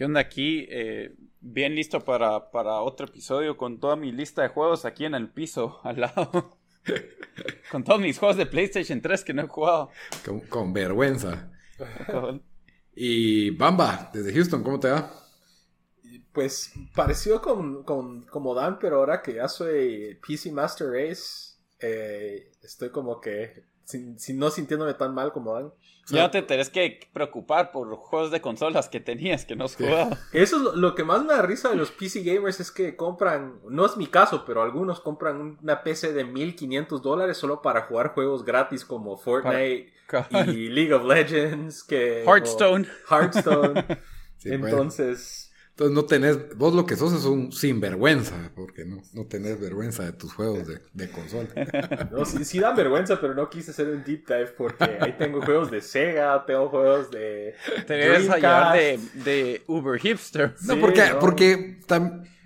¿Qué onda aquí? Eh, bien listo para, para otro episodio con toda mi lista de juegos aquí en el piso, al lado. con todos mis juegos de PlayStation 3 que no he jugado. Con, vergüenza. y Bamba, desde Houston, ¿cómo te va? Pues parecido con, con, como Dan, pero ahora que ya soy PC Master Race, eh, estoy como que sin, no sintiéndome tan mal como Dan. Ya no te tenés que preocupar por juegos de consolas que tenías que no has jugado. Eso es lo, que más me da risa de los PC gamers es que compran, no es mi caso, pero algunos compran una PC de 1500 dólares solo para jugar juegos gratis como Fortnite y League of Legends, que Hearthstone. Hearthstone. Entonces, entonces no tenés, vos lo que sos es un sinvergüenza, porque no, no tenés vergüenza de tus juegos de, de consola. No, sí, sí, dan vergüenza, pero no quise hacer un deep dive porque ahí tengo juegos de Sega, tengo juegos de... Te debes hallar de, de, Uber Hipster. No, porque, porque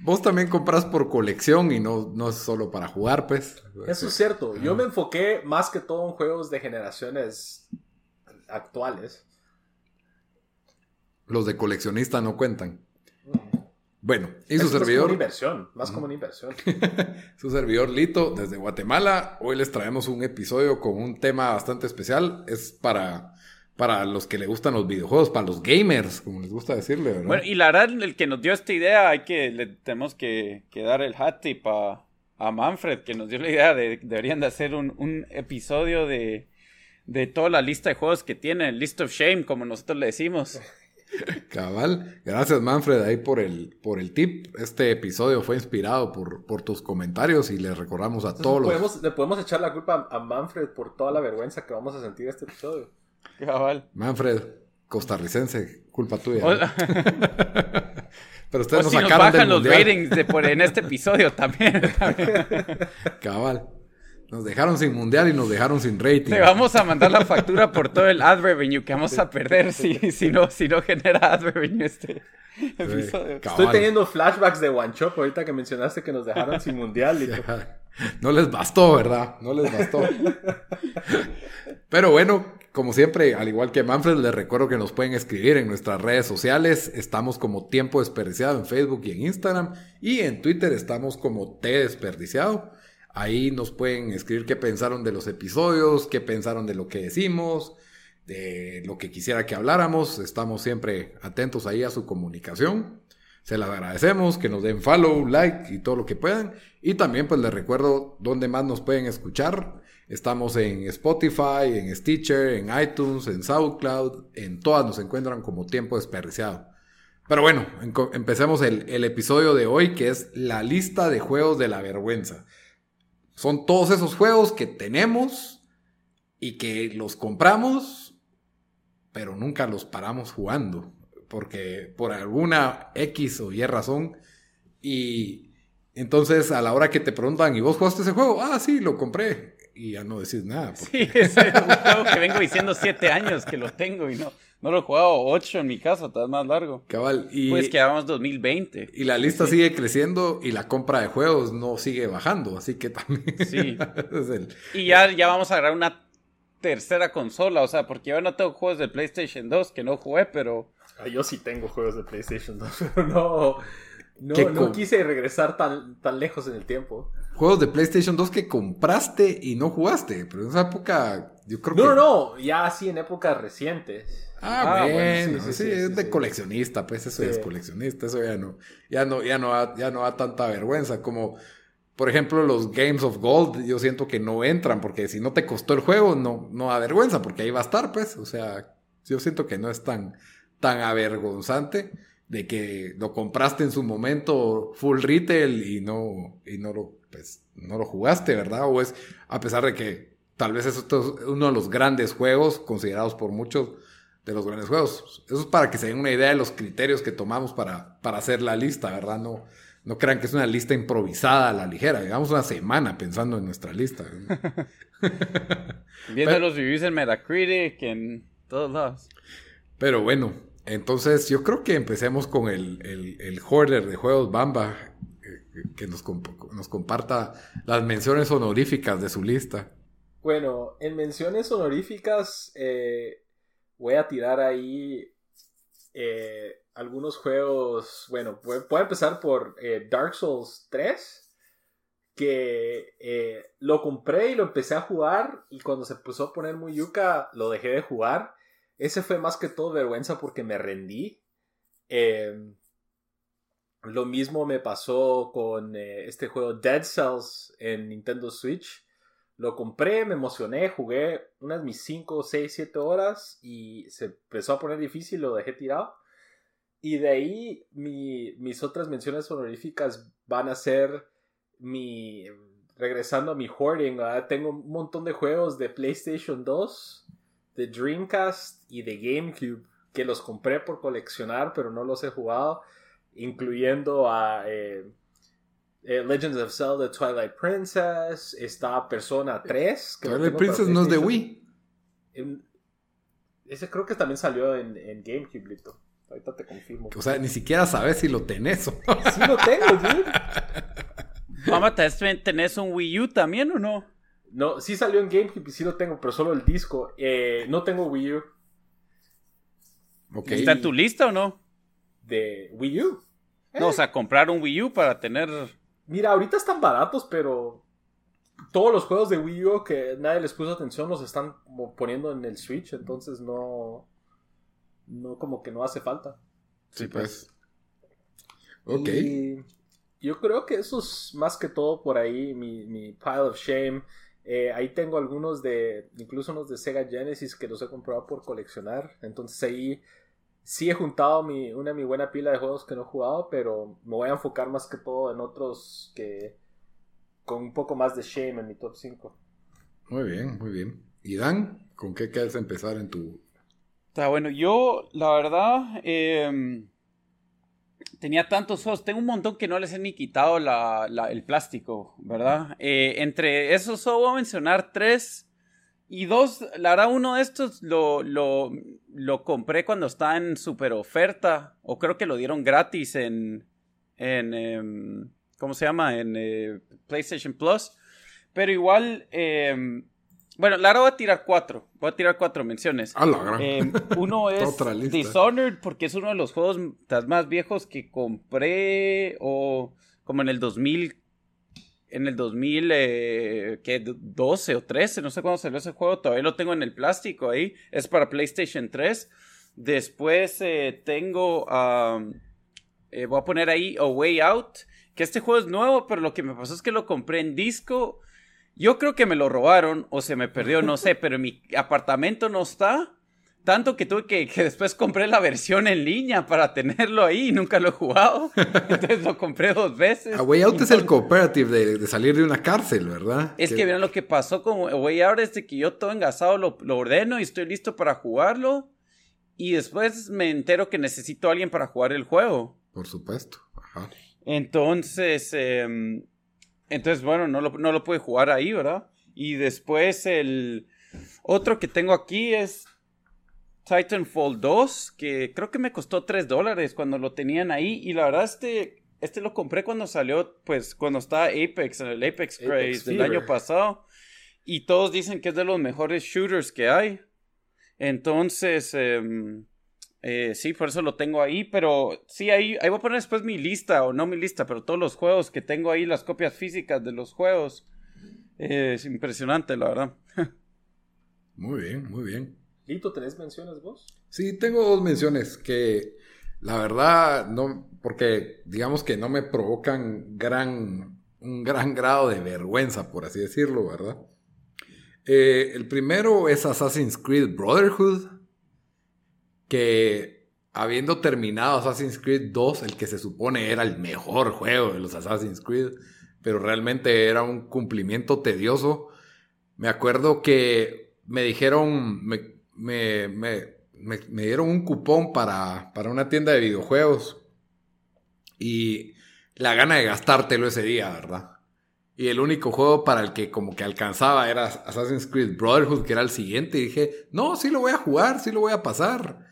vos también compras por colección y no, no es solo para jugar, pues. Eso es cierto. Yo me enfoqué más que todo en juegos de generaciones actuales. Los de coleccionista no cuentan. Bueno, y su servidor. Más como una inversión, más como una inversión. su servidor Lito desde Guatemala. Hoy les traemos un episodio con un tema bastante especial. Es para, para los que le gustan los videojuegos, para los gamers, como les gusta decirle, ¿verdad? Bueno, y la verdad, el que nos dio esta idea, hay que, le tenemos que, dar el hat tip a, a, Manfred, que nos dio la idea de deberían de hacer un, un episodio de, de toda la lista de juegos que tiene, List of Shame, como nosotros le decimos. Cabal, gracias Manfred ahí por el, por el tip. Este episodio fue inspirado por, por tus comentarios y le recordamos a todos los... Le podemos echar la culpa a Manfred por toda la vergüenza que vamos a sentir este episodio. Cabal. Manfred, costarricense, culpa tuya. Pero ustedes nos si sacaron nos bajan los ratings de por, en este episodio también. Cabal. Nos dejaron sin mundial y nos dejaron sin rating. Le vamos a mandar la factura por todo el ad revenue que vamos a perder si, si, no, si no genera ad revenue este episodio. Estoy teniendo flashbacks de One Shop ahorita que mencionaste que nos dejaron sin mundial. Y no les bastó, ¿verdad? No les bastó. Pero bueno, como siempre, al igual que Manfred, les recuerdo que nos pueden escribir en nuestras redes sociales. Estamos como Tiempo Desperdiciado en Facebook y en Instagram. Y en Twitter estamos como T Desperdiciado. Ahí nos pueden escribir qué pensaron de los episodios, qué pensaron de lo que decimos, de lo que quisiera que habláramos. Estamos siempre atentos ahí a su comunicación. Se las agradecemos, que nos den follow, like y todo lo que puedan. Y también pues les recuerdo dónde más nos pueden escuchar. Estamos en Spotify, en Stitcher, en iTunes, en SoundCloud. En todas nos encuentran como tiempo desperdiciado. Pero bueno, empecemos el, el episodio de hoy que es la lista de juegos de la vergüenza. Son todos esos juegos que tenemos y que los compramos, pero nunca los paramos jugando. Porque por alguna X o Y razón. Y entonces a la hora que te preguntan, ¿y vos jugaste ese juego? Ah, sí, lo compré. Y ya no decís nada. Sí, es un juego que vengo diciendo siete años que lo tengo y no. No lo he jugado 8 en mi casa, está más largo. Cabal. Y, pues que 2020. Y la lista sigue creciendo y la compra de juegos no sigue bajando, así que también. Sí. Y ya, ya vamos a agarrar una tercera consola, o sea, porque yo no tengo juegos de PlayStation 2 que no jugué, pero. Ah, yo sí tengo juegos de PlayStation 2, pero no. No, no quise regresar tan, tan lejos en el tiempo. juegos de PlayStation 2 que compraste y no jugaste. Pero en esa época, yo creo no, que. No, no, ya así en épocas recientes. Ah, ah bueno, sí, es de coleccionista, pues eso es coleccionista, eso ya no, ya no, ya no, ya no da tanta vergüenza como, por ejemplo, los Games of Gold, yo siento que no entran, porque si no te costó el juego, no, no da vergüenza, porque ahí va a estar, pues, o sea, yo siento que no es tan, tan avergonzante de que lo compraste en su momento full retail y no, y no lo, pues, no lo jugaste, ¿verdad? O es, a pesar de que tal vez eso es uno de los grandes juegos considerados por muchos de los grandes juegos. Eso es para que se den una idea de los criterios que tomamos para, para hacer la lista, ¿verdad? No, no crean que es una lista improvisada a la ligera. Llevamos una semana pensando en nuestra lista. Viendo los reviews en Metacritic, en todos lados. Pero bueno, entonces yo creo que empecemos con el, el, el hoarder de juegos Bamba, eh, que nos, nos comparta las menciones honoríficas de su lista. Bueno, en menciones honoríficas, eh, voy a tirar ahí eh, algunos juegos. Bueno, a empezar por eh, Dark Souls 3. Que eh, lo compré y lo empecé a jugar. Y cuando se empezó a poner muy yuca, lo dejé de jugar. Ese fue más que todo vergüenza porque me rendí. Em, lo mismo me pasó con este juego Dead Cells en Nintendo Switch lo compré, me emocioné, jugué unas mis 5, 6, 7 horas y se empezó a poner difícil, lo dejé tirado. Y de ahí mis otras menciones honoríficas van a ser mi... Regresando a mi hoarding, tengo un montón de juegos de PlayStation 2, de Dreamcast y de GameCube que los compré por coleccionar, pero no los he jugado, incluyendo a... Eh, eh, Legends of Zelda Twilight Princess, está Persona 3. Twilight Princess no es de Wii. ese creo que también salió en, en GameCube, Lito. Ahorita te confirmo. O sea, ni siquiera sabes si lo tenés. sí lo tengo, dude. Mamá, ¿tenés un Wii U también o no? No, sí salió en GameCube y sí lo tengo, pero solo el disco. Eh, no tengo Wii U. ¿Está en tu lista o no? De Wii U. No, o sea, comprar un Wii U para tener Mira, ahorita están baratos, pero todos los juegos de Wii U que nadie les puso atención los están poniendo en el Switch, entonces no. No, como que no hace falta. Sí, pues. Ok. yo creo que eso es más que todo por ahí, mi, mi pile of shame. Eh, ahí tengo algunos de, incluso unos de Sega Genesis que los he comprado por coleccionar. Entonces ahí sí he juntado mi, una mi buena pila de juegos que no he jugado, pero me voy a enfocar más que todo en otros que con un poco más de shame en mi top 5. Muy bien, muy bien. ¿Y Dan, con qué quieres empezar en tu... Está bueno, yo la verdad em, tenía tantos juegos, tengo un montón que no les he ni quitado la, el plástico, ¿verdad? Eh, entre esos solo voy a mencionar tres y dos, la verdad, uno de estos lo, lo, lo compré cuando estaba en super oferta. O creo que lo dieron gratis en. en em, ¿Cómo se llama? En eh, PlayStation Plus. Pero igual. Em, bueno, la verdad voy a tirar cuatro. Voy a tirar cuatro menciones. Em, uno es Dishonored, porque es uno de los juegos más viejos que compré. O como en el 2000 en el 2012 eh, o 13, no sé cuándo salió ese juego, todavía lo tengo en el plástico ahí, es para PlayStation 3. Después eh, tengo, eh, voy a poner ahí A Way Out, que este juego es nuevo, pero lo que me pasó es que lo compré en disco. Yo creo que me lo robaron o se me perdió, no sé, pero en mi apartamento no está. Tanto que tuve que, que, después compré la versión en línea para tenerlo ahí y nunca lo he jugado. Entonces lo compré dos veces. A Way Out es el cooperative de, salir de una cárcel, ¿verdad? Es que, vieron lo que pasó con Way Out es de que yo todo engasado lo, lo, ordeno y estoy listo para jugarlo. Y después me entero que necesito a alguien para jugar el juego. Por supuesto. Ajá. Entonces, em, entonces bueno, no lo, no lo pude jugar ahí, ¿verdad? Y después el otro que tengo aquí es Titanfall 2, que creo que me costó 3 dólares cuando lo tenían ahí. Y la verdad, este, este lo compré cuando salió, pues cuando estaba Apex, en el Apex Craze del año pasado. Y todos dicen que es de los mejores shooters que hay. Entonces, em, Eh, sí, por eso lo tengo ahí, pero sí, ahí, ahí voy a poner después mi lista, o no mi lista, pero todos los juegos que tengo ahí, las copias físicas de los juegos. Eh, es impresionante, la verdad. muy bien, muy bien. Lito, ¿tenés menciones vos? Sí, tengo dos menciones que la verdad no, porque digamos que no me provocan gran, un gran grado de vergüenza, por así decirlo, ¿verdad? Eh, el primero es Assassin's Creed Brotherhood que habiendo terminado Assassin's Creed 2, el que se supone era el mejor juego de los Assassin's Creed, pero realmente era un cumplimiento tedioso. Me acuerdo que me dijeron, me, me, me dieron un cupón para, para una tienda de videojuegos y la gana de gastártelo ese día, ¿verdad? Y el único juego para el que como que alcanzaba era Assassin's Creed Brotherhood, que era el siguiente. Y dije, no, sí lo voy a jugar, sí lo voy a pasar.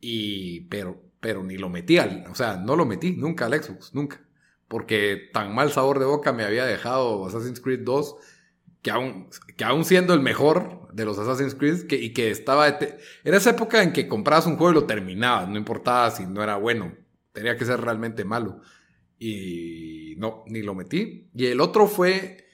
Y, pero, pero ni lo metí al, o sea, no lo metí nunca al Xbox, nunca. Porque tan mal sabor de boca me había dejado Assassin's Creed 2, que aún, que aún siendo el mejor de los Assassin's Creed, que, y que estaba, era esa época en que comprabas un juego y lo terminabas, no importaba si no era bueno, tenía que ser realmente malo. Y no, ni lo metí. Y el otro fue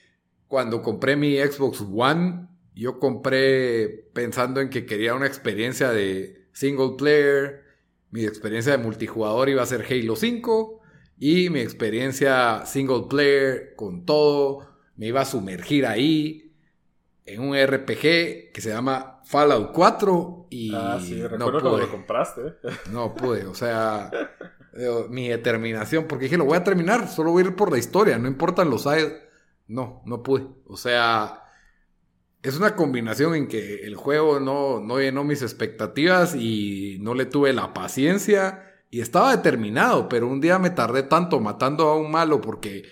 cuando compré mi Xbox One, yo compré pensando en que quería una experiencia de single player. Mi experiencia de multijugador iba a ser Halo 5. Y mi experiencia single player con todo me iba a sumergir ahí en un RPG que se llama Fallout 4 y ah, sí, no pude. lo compraste. No pude, o sea, mi determinación, porque dije, lo voy a terminar, solo voy a ir por la historia, no importan los side. No, no pude. O sea, es una combinación en que el juego no, no llenó mis expectativas y no le tuve la paciencia y estaba determinado, pero un día me tardé tanto matando a un malo porque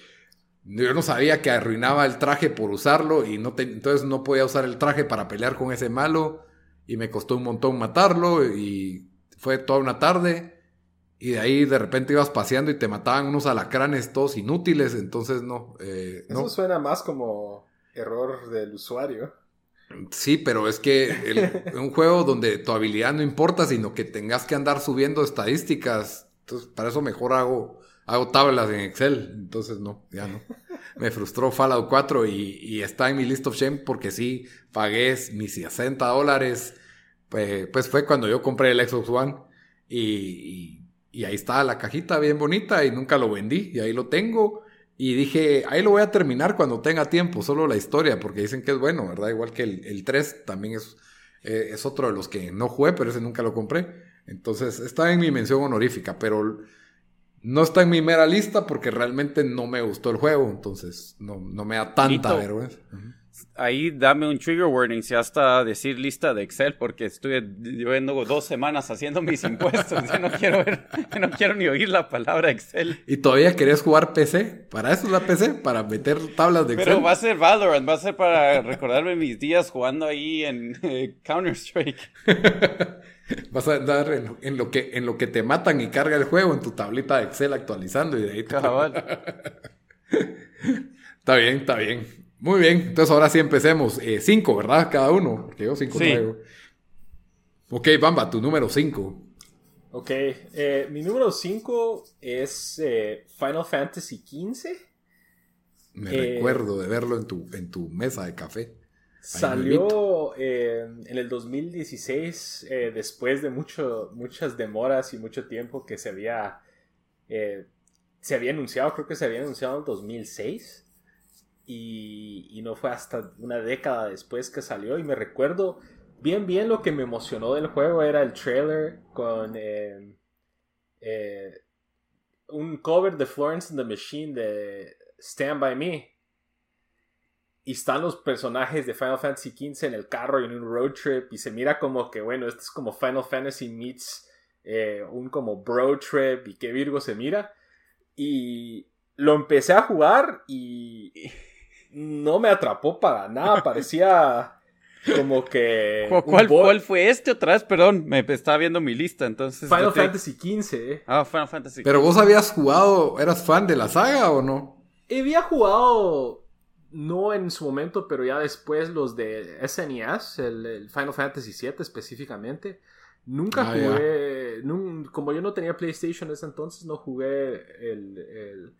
yo no sabía que arruinaba el traje por usarlo y no entonces no podía usar el traje para pelear con ese malo y me costó un montón matarlo y fue toda una tarde y de ahí de repente ibas paseando y te mataban unos alacranes todos inútiles, entonces no. Eh, Eso suena más como error del usuario. Sí, pero es que un juego donde tu habilidad no importa, sino que tengas que andar subiendo estadísticas. Entonces, para eso mejor hago, hago tablas en Excel. Entonces, no, ya no. Me frustró Fallout 4 y, está en mi list of shame porque sí, pagué mis 60 dólares. Pues, pues, fue cuando yo compré el Xbox One y, y ahí está la cajita bien bonita y nunca lo vendí y ahí lo tengo. Y dije, ahí lo voy a terminar cuando tenga tiempo, solo la historia, porque dicen que es bueno, ¿verdad? Igual que el, el 3 también es, eh, es otro de los que no jugué, pero ese nunca lo compré. Entonces está en mi mención honorífica, pero no está en mi mera lista porque realmente no me gustó el juego, entonces no, no me da tanta vergüenza ahí dame un trigger warning si hasta decir lista de Excel porque estuve llevando dos semanas haciendo mis impuestos. Yo no quiero ver, no quiero ni oír la palabra Excel. ¿Y todavía querés jugar PC? ¿Para eso es la PC? ¿Para meter tablas de Excel? Pero va a ser Valorant, va a ser para recordarme mis días jugando ahí en eh, Counter-Strike. Vas a andar en, lo que, en lo que te matan y carga el juego en tu tablita de Excel actualizando y de ahí te... está bien, está bien. Muy bien, entonces ahora sí empecemos. Eh, cinco, ¿verdad? Cada uno, porque yo cinco traigo. Ok, Bamba, tu número cinco. Ok, eh, mi número cinco es eh, Final Fantasy XV. Me recuerdo de verlo en tu, en tu mesa de café. Salió en el 2016, después de mucho, muchas demoras y mucho tiempo que se había, se había anunciado, creo que se había anunciado en el 2006 y, no fue hasta una década después que salió y me recuerdo bien bien lo que me emocionó del juego era el trailer con eh, eh, un cover de Florence and the Machine de Stand By Me y están los personajes de Final Fantasy XV en el carro y en un road trip y se mira como que bueno esto es como Final Fantasy meets eh, un como bro trip y qué Virgo se mira y lo empecé a jugar y no me atrapó para nada, parecía como que... ¿Cuál, fue este otra vez? Perdón, me estaba viendo mi lista, entonces... Final Fantasy XV. Eh. Ah, Final Fantasy Pero vos habías jugado, ¿eras fan de la saga o no? Había jugado, no en su momento, pero ya después los de SNES, e el, Final Fantasy VII específicamente. Nunca ah, jugué, como yo no tenía PlayStation en ese entonces, no jugué el,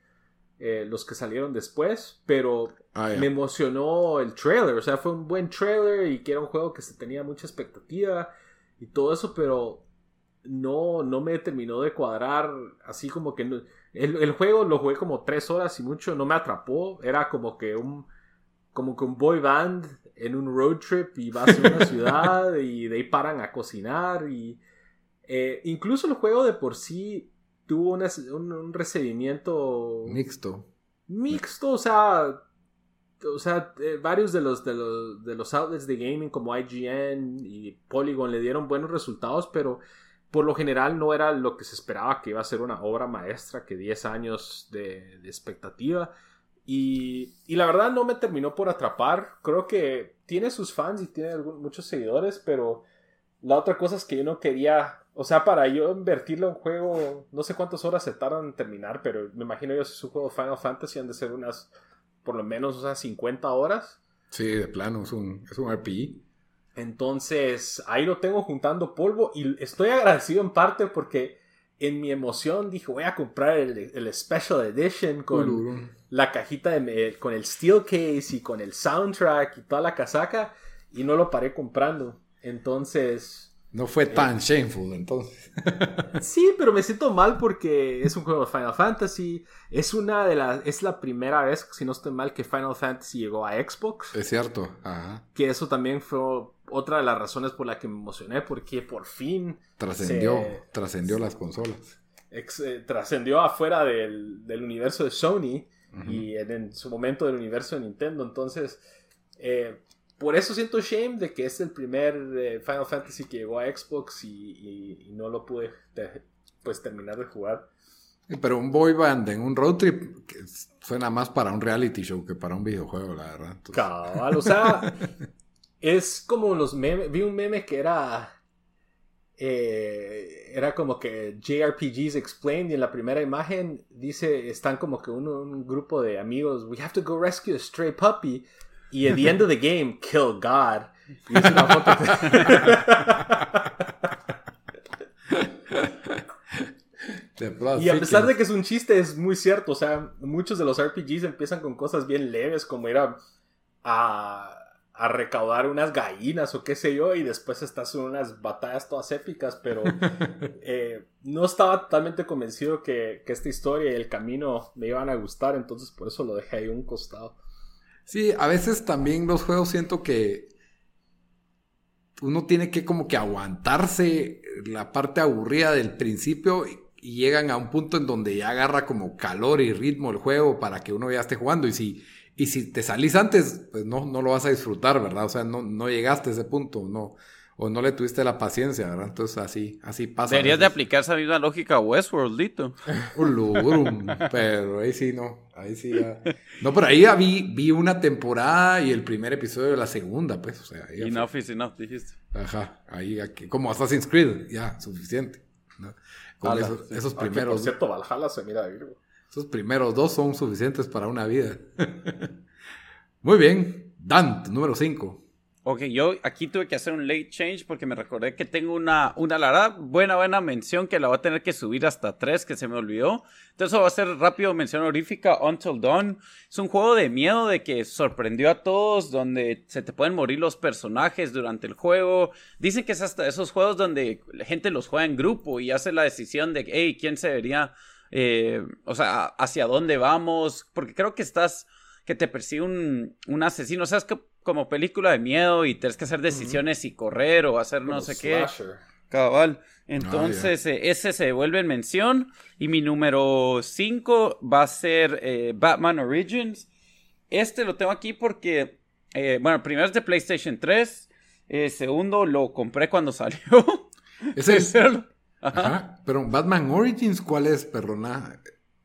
eh, los que salieron después, pero ah, me emocionó el trailer, o sea, fue un buen trailer y que era un juego que se tenía mucha expectativa y todo eso, pero no, no me terminó de cuadrar, así como que el, el, juego lo jugué como tres horas y mucho, no me atrapó, era como que un como que un boy band en un road trip y vas a una ciudad y de ahí paran a cocinar y eh, incluso el juego de por sí tuvo un, recibimiento mixto. Mixto o sea o sea eh, varios de los, de los de los outlets de gaming como IGN y Polygon le dieron buenos resultados pero por lo general no era lo que se esperaba que iba a ser una obra maestra que 10 años de, expectativa y, la verdad no me terminó por atrapar. Creo que tiene sus fans y tiene muchos seguidores, pero la otra cosa es que yo no quería, o sea, para yo invertirle un juego, no sé cuántas horas se tardan en terminar, pero me imagino yo si es un juego Final Fantasy han de ser unas, por lo menos, sea, 50 horas. Sí, de plano, es un, es un RPG. Entonces, ahí lo tengo juntando polvo y estoy agradecido en parte porque en mi emoción dije, voy a comprar el, Special Edition con la cajita de, con el steel case y con el soundtrack y toda la casaca y no lo paré comprando. Entonces... No fue eh, tan shameful entonces. sí, pero me siento mal porque es un juego de Final Fantasy. Es una de las. Es la primera vez, si no estoy mal, que Final Fantasy llegó a Xbox. Es cierto. Ajá. Que eso también fue otra de las razones por la que me emocioné, porque por fin... Trascendió, trascendió las consolas. Eh, trascendió afuera del, universo de Sony y en, su momento del universo de Nintendo. Entonces, eh, por eso siento shame de que es el primer eh, Final Fantasy que llegó a Xbox y, no lo pude pues terminar de jugar. Pero un boy band en un road trip suena más para un reality show que para un videojuego, la verdad. Cabal, o sea, es como los memes. Vi un meme que era. Eh, era como que JRPGs Explained y en la primera imagen dice, están como que un, grupo de amigos, we have to go rescue a stray puppy y at the end of the game, kill God. Y es una foto y a pesar de que es un chiste, es muy cierto. O sea, muchos de los RPGs empiezan con cosas bien leves, como ir a a recaudar unas gallinas o qué sé yo, y después estás en unas batallas todas épicas, pero eh, no estaba totalmente convencido que, esta historia y el camino me iban a gustar, entonces por eso lo dejé ahí un costado. Sí, a veces también los juegos siento que uno tiene que como que aguantarse la parte aburrida del principio y, y llegan a un punto en donde ya agarra como calor y ritmo el juego para que uno ya esté jugando y si y si te salís antes, pues no, no lo vas a disfrutar, ¿verdad? O sea, no, no llegaste a ese punto, no, o no le tuviste la paciencia, ¿verdad? Entonces así, así pasa. Deberías de aplicar esa misma lógica a Westworld, Lito. pero ahí sí no, ahí sí ya. No, pero ahí ya vi, vi una temporada y el primer episodio de la segunda, pues, o sea. Enough is enough, dijiste. Ajá, ahí, aquí, como Assassin's Creed, ya, suficiente. ¿no? Con esos, esos primeros. por cierto, Valhalla se mira Virgo. Esos primeros dos son suficientes para una vida. Muy bien. Dan, número 5. Ok, yo aquí tuve que hacer un late change porque me recordé que tengo una, una buena, buena mención que la voy a tener que subir hasta 3, que se me olvidó. Entonces va a ser rápido mención honorífica, Until Dawn. Es un juego de miedo de que sorprendió a todos, donde se te pueden morir los personajes durante el juego. Dicen que es hasta esos juegos donde la gente los juega en grupo y hace la decisión de, hey, ¿quién se debería eh, o sea, hacia dónde vamos, porque creo que estás, que te persigue un, un asesino, o sea, es que como película de miedo y tienes que hacer decisiones y correr o hacer no sé qué. Cabal. Entonces, ah, eh, ese se vuelve en mención. Y mi número 5 va a ser eh, Batman Origins. Este lo tengo aquí porque, bueno, primero es de PlayStation 3. segundo, lo compré cuando salió. Ese es, Ajá. Pero Batman Origins, ¿cuál es, perdona?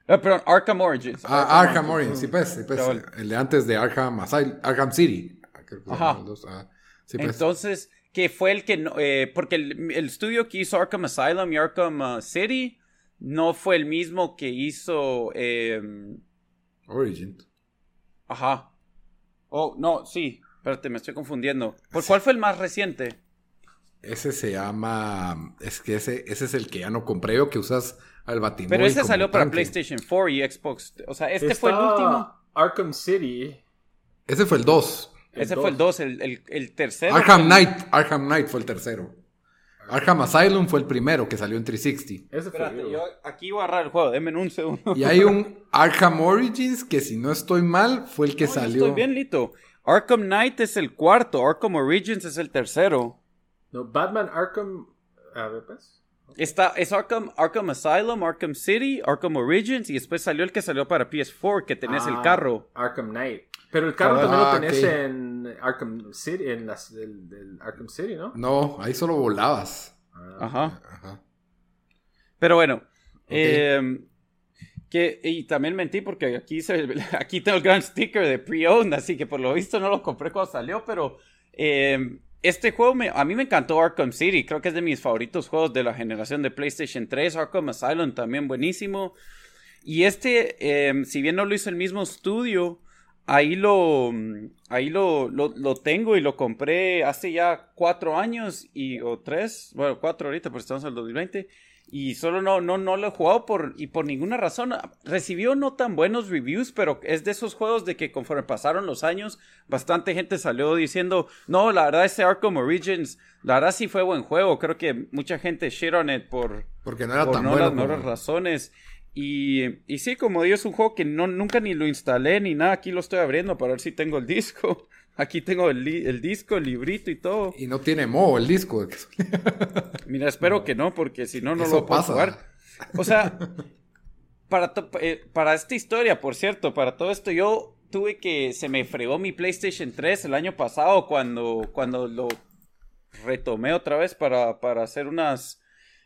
Ah, perdón, Arkham Origins. Ah, Arkham, Origins, sí, pues, sí, pues. El de antes de Arkham, Arkham City. Ajá. Sí, pues. Entonces, que fue el que no, eh, porque el, estudio que hizo Arkham Asylum y Arkham uh, City no fue el mismo que hizo eh, Origins. Ajá. Oh, no, sí. Espérate, me estoy confundiendo. ¿Por cuál fue el más reciente? Ese se llama. Es que ese, ese es el que ya no compré yo, que usas al batimóvil. Pero ese salió para PlayStation 4 y Xbox. O sea, este fue el último. Arkham City. Ese fue el 2. Ese fue el 2, el, el, tercero. Arkham Knight. Arkham Knight fue el tercero. Arkham Asylum fue el primero que salió en 360. Espérate, yo aquí voy a agarrar el juego, denme un segundo. Y hay un Arkham Origins que si no estoy mal fue el que salió. Estoy bien, Lito. Arkham Knight es el cuarto, Arkham Origins es el tercero. No, Batman Arkham. A ver, pues. Está, es Arkham, Arkham Asylum, Arkham City, Arkham Origins y después salió el que salió para PS4 que tenés el ah, carro. Arkham Knight. Pero el carro también lo ah, tenés en Arkham City, en las, del, Arkham City, ¿no? No, ahí solo volabas. Ah, Ajá. Pero bueno. Em, que, y también mentí porque aquí, se, aquí tengo el gran sticker de pre-owned, así que por lo visto no lo compré cuando salió, pero eh, este juego a mí me encantó Arkham City, creo que es de mis favoritos juegos de la generación de PlayStation 3, Arkham Asylum también buenísimo. Y este, em, si bien no lo hizo el mismo estudio, ahí lo, ahí lo, lo, tengo y lo compré hace ya cuatro años y, o tres, bueno, cuatro ahorita, porque estamos en el 2020. Y solo no, no, no lo he jugado por, y por ninguna razón. Recibió no tan buenos reviews, pero es de esos juegos de que conforme pasaron los años, bastante gente salió diciendo, no, la verdad este Arkham Origins, la verdad sí fue buen juego. Creo que mucha gente shit on it por, Porque no era tan no bueno las razones. Y, y sí, como digo, es un juego que no, nunca ni lo instalé ni nada. Aquí lo estoy abriendo para ver si tengo el disco. Aquí tengo el, el, disco, el librito y todo. Y no tiene mo el disco. Mira, espero que no, porque si no, no lo puedo jugar. O sea, para, eh, para esta historia, por cierto, para todo esto, yo tuve que. Se me fregó mi PlayStation 3 el año pasado cuando, cuando lo retomé otra vez para, para hacer unas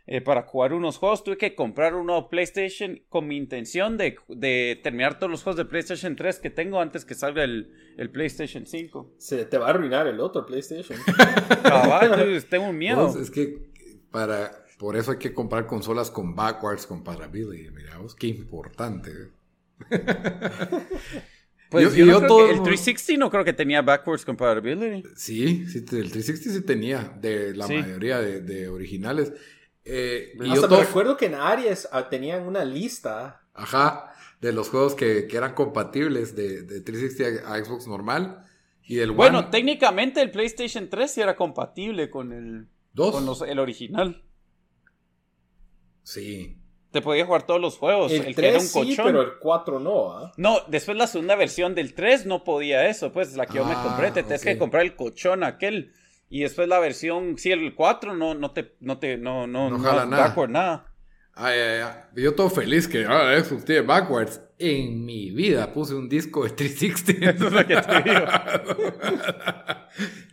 eh, para jugar unos juegos. Tuve que comprar un nuevo PlayStation con mi intención de, de, terminar todos los juegos de PlayStation 3 que tengo antes que salga el, el PlayStation 5. Se te va a arruinar el otro PlayStation. tengo un miedo. Pues, es que para, por eso hay que comprar consolas con backwards compatibility. Mira, qué importante. Pues yo, el 360 no creo que tenía backwards compatibility. Sí, sí, el 360 sí tenía, de la mayoría de, de, originales. Eh, y Hasta yo me recuerdo que en Aries ah, tenían una lista. Ajá, de los juegos que, eran compatibles de, de 360 a, Xbox normal. Y del bueno, técnicamente el PlayStation 3 sí era compatible con el, ¿Dos? el original. Sí. Te podía jugar todos los juegos. El, 3 era un sí, pero el 4 no. ¿ah? No, después la segunda versión del 3 no podía eso. Pues la que yo me ah, compré. Te tienes que comprar el colchón aquel. Y después la versión, sí, el 4 no, no te, no te, no, no, no, jala nada. Backward, nada. Ay, ay, ay. Yo todo feliz que ahora Xbox tiene backwards. En mi vida puse un disco de 360. Eso es lo que te digo.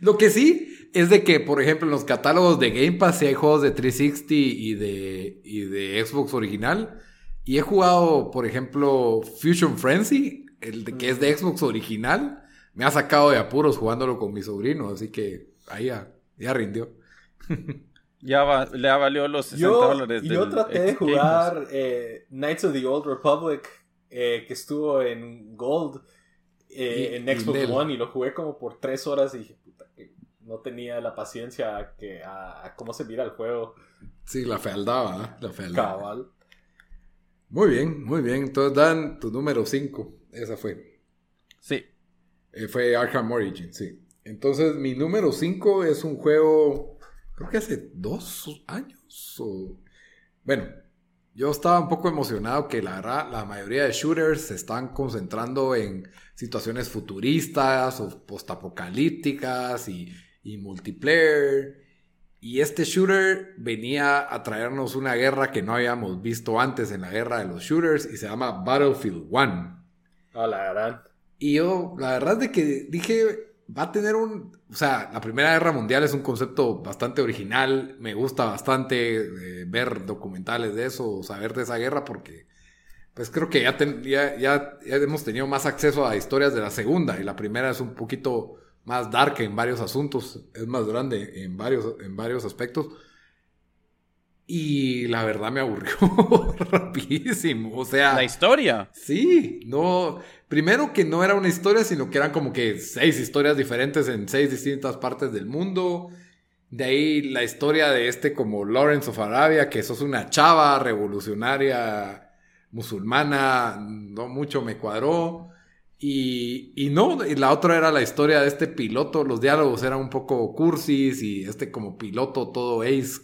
lo que sí es de que, por ejemplo, en los catálogos de Game Pass sí hay juegos de 360 y de, y de Xbox original. Y he jugado, por ejemplo, Fusion Frenzy, el de, que es de Xbox original. Me ha sacado de apuros jugándolo con mi sobrino, así que ahí ya, rindió. ya le ha valido los 60 dólares. Yo traté de jugar eh, Knights of the Old Republic, eh, que estuvo en Gold, eh, en Xbox One, y lo jugué como por 3 horas y dije, puta, que no tenía la paciencia a, que, a, cómo se mira el juego. Sí, la fealdaba, la fealdaba. Cabal. Muy bien, muy bien. Entonces dan tu número 5. Esa fue. Sí. fue Arkham Origin, sí. Entonces, mi número 5 es un juego, creo que hace dos años. O... Bueno, yo estaba un poco emocionado que la la mayoría de shooters se están concentrando en situaciones futuristas o postapocalípticas y, y multiplayer. Y este shooter venía a traernos una guerra que no habíamos visto antes en la guerra de los shooters y se llama Battlefield 1. Ah, la verdad. Y yo, la verdad es que dije, va a tener un... O sea, la Primera Guerra Mundial es un concepto bastante original. Me gusta bastante eh, ver documentales de eso, saber de esa guerra, porque pues creo que ya, ya, ya, hemos tenido más acceso a historias de la Segunda y la Primera es un poquito más dark en varios asuntos, es más grande en varios, en varios aspectos. Y la verdad me aburrió rapidísimo. O sea. La historia. Sí, no. Primero que no era una historia, sino que eran como que seis historias diferentes en seis distintas partes del mundo. De ahí la historia de este como Lawrence of Arabia, que sos una chava revolucionaria musulmana, no mucho me cuadró. Y, y no, y la otra era la historia de este piloto, los diálogos eran un poco cursis y este como piloto todo ace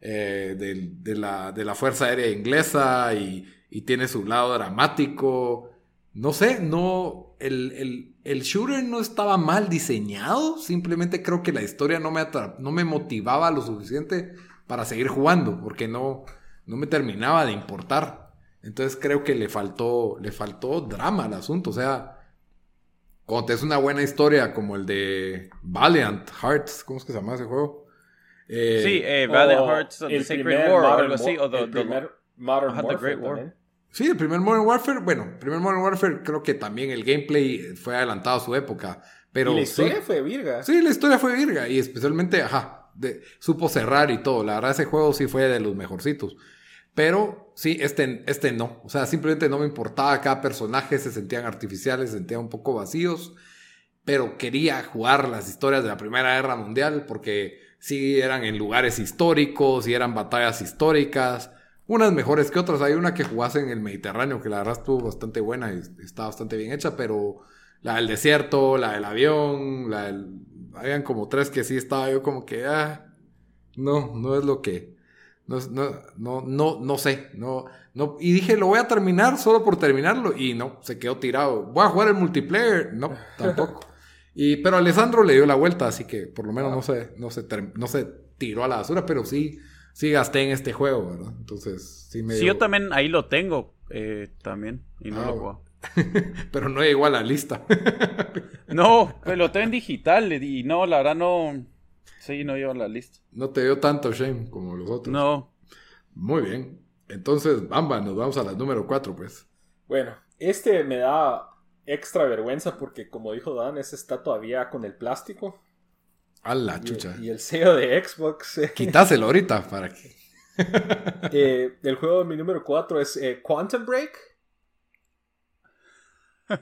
eh, de, la, de, la, Fuerza Aérea Inglesa y, tiene su lado dramático. No sé, no, el, el, el, shooter no estaba mal diseñado, simplemente creo que la historia no me, no me motivaba lo suficiente para seguir jugando, porque no, no me terminaba de importar. Entonces creo que le faltó, le faltó drama al asunto. O sea, cuando te es una buena historia como el de Valiant Hearts, ¿cómo es que se llama ese juego? Eh, sí, eh, Valiant Hearts of the Sacred War o algo así. O el primer Modern Warfare. Sí, el primer Modern Warfare, bueno, el primer Modern Warfare creo que también el gameplay fue adelantado a su época. Pero y la historia fue virga. Sí, la historia fue virga. Y especialmente, ajá, supo cerrar y todo. La verdad, ese juego sí fue de los mejorcitos. Pero sí, este, este no. O sea, simplemente no me importaba cada personaje, se sentían artificiales, se sentían un poco vacíos. Pero quería jugar las historias de la Primera Guerra Mundial porque sí eran en lugares históricos y eran batallas históricas. Unas mejores que otras. Hay una que jugase en el Mediterráneo que la verdad estuvo bastante buena y está bastante bien hecha, pero la del desierto, la del avión, la del... Habían como tres que sí estaba yo como que, ah, no, no es lo que no, no, no, no, sé. No, no, y dije, lo voy a terminar solo por terminarlo. Y no, se quedó tirado. Voy a jugar el multiplayer. No, tampoco. Y, pero Alessandro le dio la vuelta, así que por lo menos no se, no se, no se tiró a la basura, pero sí, sí gasté en este juego, ¿verdad? Entonces, sí me. Sí, yo también ahí lo tengo, eh, también, y no lo ah, juego. pero no llegó a la lista. no, pues lo tengo en digital y no, la verdad no. Sí, no lleva la lista. No te dio tanto shame como los otros. No. Muy bien. Entonces, Bamba, nos vamos a la número 4, pues. Bueno, este me da extra vergüenza porque, como dijo Dan, ese está todavía con el plástico. A la chucha. Y, el sello de Xbox. Quitáselo ahorita para que. Eh, el juego de mi número 4 es eh, Quantum Break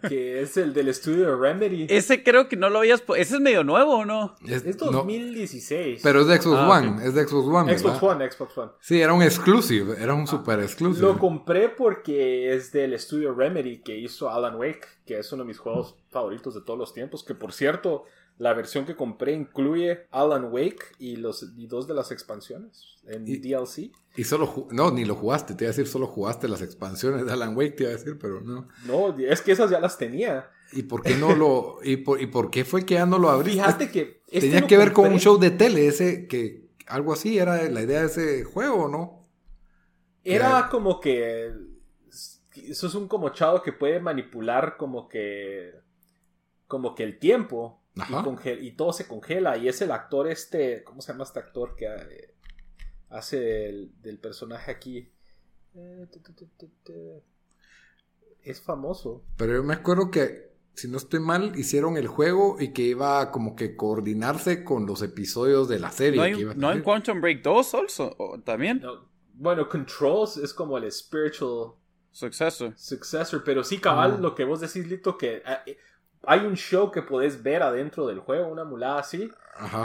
que es el del estudio Remedy. Ese creo que no lo habías. Ese es medio nuevo, ¿no? Es, 2016. pero es de Xbox ah, One. Es de Xbox One. Xbox One, Xbox One. Sí, era un exclusive. Era un super exclusive. Lo compré porque es del estudio Remedy que hizo Alan Wake, que es uno de mis juegos favoritos de todos los tiempos. Que por cierto, la versión que compré incluye Alan Wake y, los, dos de las expansiones en DLC. Y solo, no, ni lo jugaste, te iba a decir, solo jugaste las expansiones de Alan Wake, te iba a decir, pero no. No, es que esas ya las tenía. ¿Y por qué no lo, y por, y por qué fue que ya no lo abrí? Fíjate que... Este tenía que ver con un show de tele, ese, que algo así era la idea de ese juego, ¿no? Era como que... Eso es un como chavo que puede manipular como que... Como que el tiempo y, todo se congela. Y es el actor este, ¿cómo se llama este actor que eh, hace el, del personaje aquí? Eh, es famoso. Pero yo me acuerdo que, si no estoy mal, hicieron el juego y que iba como que coordinarse con los episodios de la serie. ¿No hay, Quantum Break 2 also, también? bueno, Controls es como el spiritual... Successor. Successor, pero sí, cabal, lo que vos decís, Lito, que eh, hay un show que podés ver adentro del juego, una mulada así.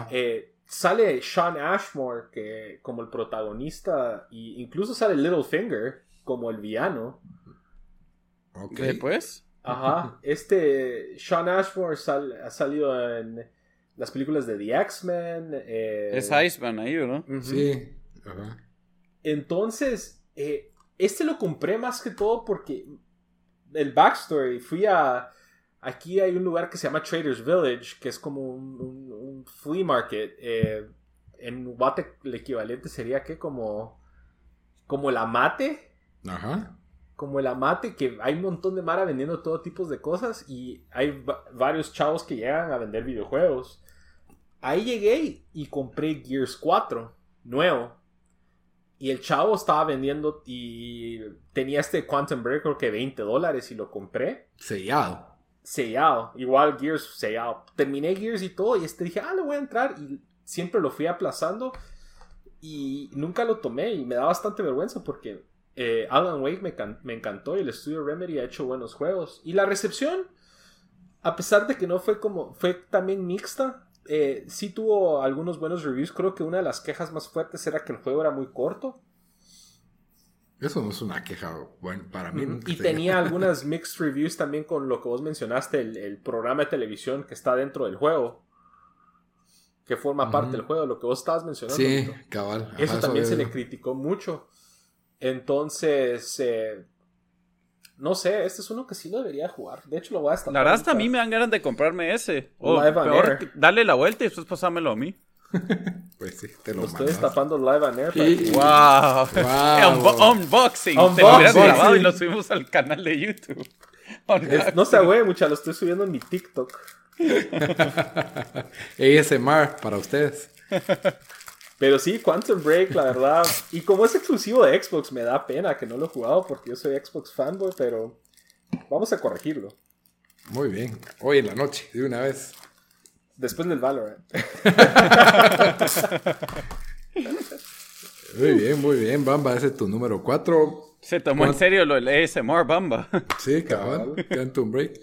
Eh, sale Sean Ashmore que, como el protagonista, e incluso sale Littlefinger como el villano. Ok. Después. Ajá. Este Sean Ashmore ha salido en las películas de The X-Men. Eh, es Iceman ahí, ¿no? Sí. Entonces, eh, este lo compré más que todo porque el backstory. Fui a Aquí hay un lugar que se llama Traders Village, que es como un, flea market. Eh, en Guate el equivalente sería que como, como el amate. Ajá. Como el amate, que hay un montón de mara vendiendo todo tipo de cosas y hay varios chavos que llegan a vender videojuegos. Ahí llegué y compré Gears 4, nuevo. Y el chavo estaba vendiendo y tenía este Quantum Breaker que 20 dólares y lo compré. Sellado sellado. Igual Gears sellado. Terminé Gears y todo y este dije, ah, le voy a entrar y siempre lo fui aplazando y nunca lo tomé y me da bastante vergüenza porque eh, Alan Wake me, me, encantó y el estudio Remedy ha hecho buenos juegos. Y la recepción, a pesar de que no fue como, fue también mixta, eh, sí tuvo algunos buenos reviews. Creo que una de las quejas más fuertes era que el juego era muy corto. Eso no es una queja, bueno, para mí. y tenía algunas mixed reviews también con lo que vos mencionaste, el, programa de televisión que está dentro del juego. Que forma parte del juego, lo que vos estabas mencionando. Sí, cabal. eso también se le criticó mucho. Entonces, eh, no sé, este es uno que sí lo debería jugar. De hecho, lo voy a estar. La verdad, hasta a mí me dan ganas de comprarme ese. O peor, dale la vuelta y después pasámelo a mí. pues sí, te lo, lo estoy destapando live on air. Wow. wow. unboxing. Te lo grabado y lo subimos al canal de YouTube. no sé, güey, mucha, lo estoy subiendo en mi TikTok. ASMR para ustedes. Pero sí, Quantum Break, la verdad. Y como es exclusivo de Xbox, me da pena que no lo he jugado porque yo soy Xbox fanboy, pero vamos a corregirlo. Muy bien. Hoy en la noche, de una vez. Después del Valorant. muy bien, muy bien. Bamba, ese es tu número 4. Se tomó en serio lo del ASMR, Bamba. sí, cabrón. Quantum Break.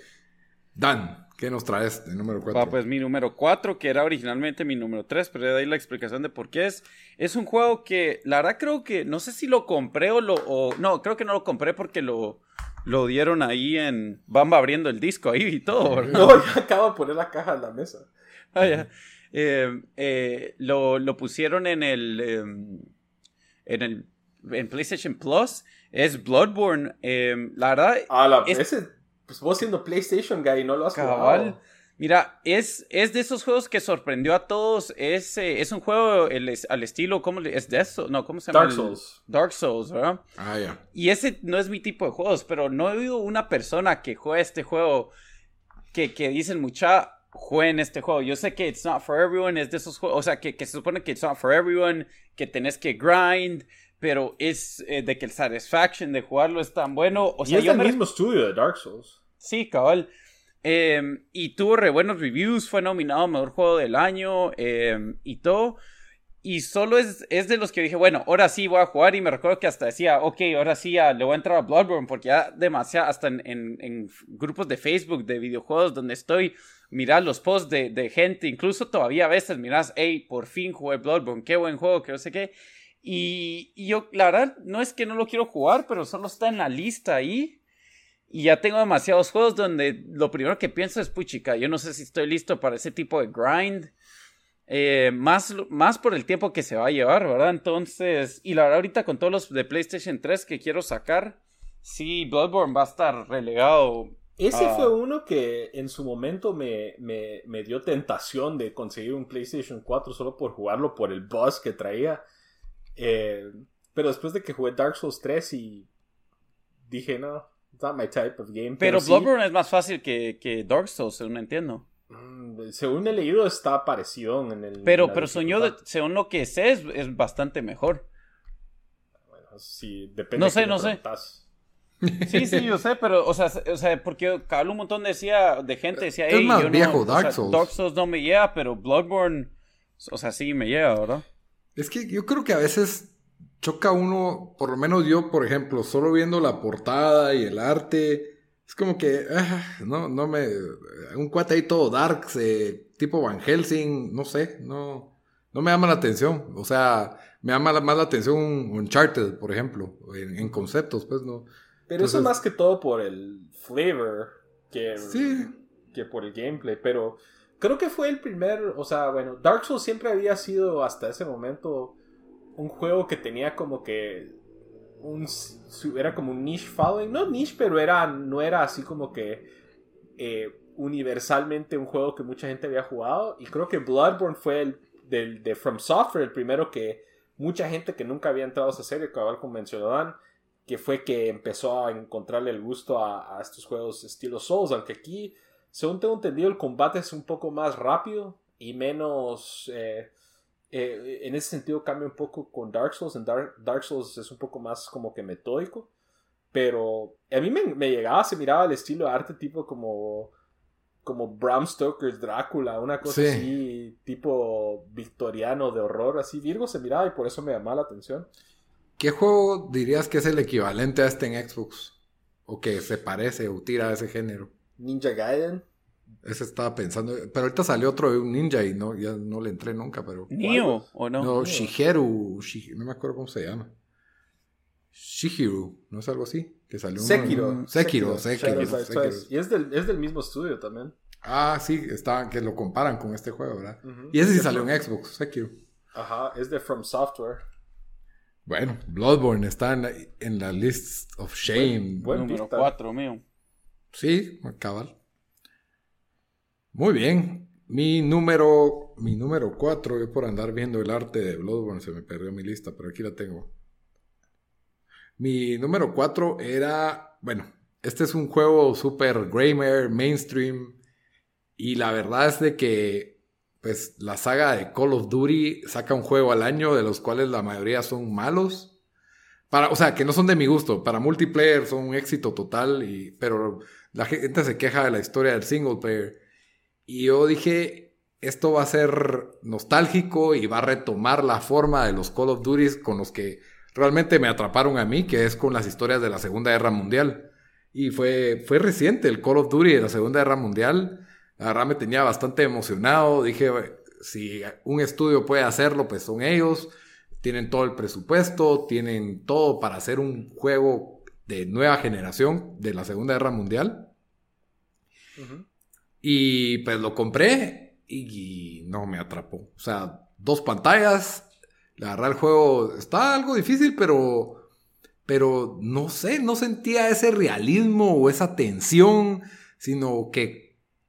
Dan. ¿Qué nos traes de número 4? pues mi número 4, que era originalmente mi número 3, pero de ahí la explicación de por qué es. Es un juego que, la verdad, creo que, no sé si lo compré o lo. O, no, creo que no lo compré porque lo, lo dieron ahí en. Bamba abriendo el disco ahí y todo. No, ya acabo de poner la caja en la mesa. Ah, ya. Eh, eh, lo, lo, pusieron en el. Em, en el. En PlayStation Plus. Es Bloodborne. Em, la verdad. Ah, la, ese pues vos siendo PlayStation Guy no lo has jugado. Mira, es, es de esos juegos que sorprendió a todos. Es, eh, es un juego al estilo, ¿cómo es de eso? No, ¿cómo se llama? Dark Souls. Dark Souls, ¿verdad? Ah, ya. Y ese no es mi tipo de juegos, pero no he oído una persona que juegue este juego que, que dicen mucha jueguen este juego. Yo sé que it's not for everyone, es de esos juegos, o sea, que, que se supone que it's not for everyone, que tenés que grind, pero es eh, de que el satisfaction de jugarlo es tan bueno. O sea, y es el mismo estudio de Dark Souls. Sí, cabal. Em, y tuvo re buenos reviews, fue nominado a Mejor Juego del Año em, y todo. Y solo es, es, de los que dije, bueno, ahora sí voy a jugar. Y me recuerdo que hasta decía, ok, ahora sí ya le voy a entrar a Bloodborne. Porque ya demasiado, hasta en, en, grupos de Facebook de videojuegos donde estoy, mirar los posts de, gente. Incluso todavía a veces miras, hey, por fin jugué Bloodborne, qué buen juego, que no sé qué. Y, y yo, la verdad, no es que no lo quiero jugar, pero solo está en la lista ahí. Y ya tengo demasiados juegos donde lo primero que pienso es, puchica, yo no sé si estoy listo para ese tipo de grind. Eh, más, más por el tiempo que se va a llevar, ¿verdad? Entonces, y la verdad ahorita con todos los de PlayStation 3 que quiero sacar, sí, Bloodborne va a estar relegado. Ese fue uno que en su momento me, me, dio tentación de conseguir un PlayStation 4 solo por jugarlo por el buzz que traía. Eh, pero después de que jugué Dark Souls 3 y dije, no, pero, Bloodborne es más fácil que, que Dark Souls, según entiendo. Mm, según he leído, está parecido en el. Pero, pero según lo que sé, es, bastante mejor. Bueno, sí, depende. No sé, no sé. Sí, sí, yo sé, pero, o sea, o sea porque un montón decía, de gente decía, es más viejo Dark Souls. Dark Souls no me llega, pero Bloodborne, o sea, sí me llega, ¿verdad? Es que yo creo que a veces choca uno, por lo menos yo, por ejemplo, solo viendo la portada y el arte, es como que, ah, no, no me, un cuate ahí todo dark, eh, tipo Van Helsing, no sé, no, no me llama la atención, o sea, me llama más la atención un Uncharted, por ejemplo, en, conceptos, pues, no. Pero eso es más que todo por el flavor que, que por el gameplay, pero creo que fue el primer, o sea, bueno, Dark Souls siempre había sido hasta ese momento un juego que tenía como que un era como un niche following, no niche, pero era no era así como que eh, universalmente un juego que mucha gente había jugado y creo que Bloodborne fue el del, de From Software el primero que mucha gente que nunca había entrado a esa serie, cabal como mencionaban, que fue que empezó a encontrarle el gusto a, estos juegos estilo Souls, aunque aquí, según tengo entendido, el combate es un poco más rápido y menos eh, eh, en ese sentido cambia un poco con Dark Souls. En Dark, Dark, Souls es un poco más como que metódico. Pero a mí me, llegaba, se miraba el estilo de arte tipo como, como Bram Stoker's Drácula, una cosa así, tipo victoriano de horror, así. Virgo se miraba y por eso me llamaba la atención. ¿Qué juego dirías que es el equivalente a este en Xbox? O que se parece o tira a ese género. Ninja Gaiden. Ese estaba pensando. Pero ahorita salió otro de un ninja y no, ya no le entré nunca, pero. ¿Nio o no? No, Shigeru. no me acuerdo cómo se llama. Shigeru, ¿no es algo así? Que salió Sekiro. Sekiro, Sekiro. Y es del, es del mismo estudio también. Ah, sí, está, que lo comparan con este juego, ¿verdad? Y ese sí salió en Xbox, Sekiro. Ajá, es de From Software. Bueno, Bloodborne está en la, list of shame. Buen, número 4, mío. Sí, cabal. Muy bien. Mi número, mi número 4, yo por andar viendo el arte de Bloodborne se me perdió mi lista, pero aquí la tengo. Mi número 4 era, bueno, este es un juego super gamer, mainstream, y la verdad es de que, pues, la saga de Call of Duty saca un juego al año, de los cuales la mayoría son malos. Para, o sea, que no son de mi gusto. Para multiplayer son un éxito total, y, pero la gente se queja de la historia del single player. Y yo dije, esto va a ser nostálgico y va a retomar la forma de los Call of Duty con los que realmente me atraparon a mí, que es con las historias de la Segunda Guerra Mundial. Y fue, fue reciente el Call of Duty de la Segunda Guerra Mundial. La verdad me tenía bastante emocionado. Dije, si un estudio puede hacerlo, pues son ellos. Tienen todo el presupuesto, tienen todo para hacer un juego de nueva generación de la Segunda Guerra Mundial. Y pues lo compré y, no me atrapó. O sea, dos pantallas. La verdad, el juego está algo difícil, pero, pero no sé, no sentía ese realismo o esa tensión, sino que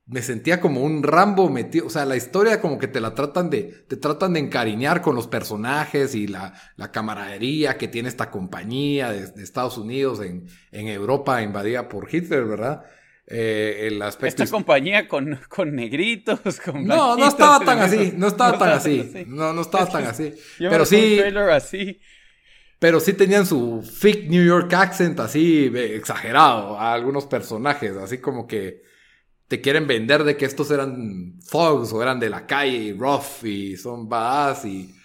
me sentía como un Rambo metido, o sea, la historia como que te la tratan de, te tratan de encariñar con los personajes y la, la camaradería que tiene esta compañía de, Estados Unidos en, en, Europa invadida por Hitler, ¿verdad? Eh, el aspecto... Esta compañía con, con negritos, con... No, no estaba tan así, no estaba tan así, no, no estaba tan así, pero sí... así. Pero sí tenían su fake New York accent así exagerado a algunos personajes, así como que te quieren vender de que estos eran thugs o eran de la calle y rough y son badass y,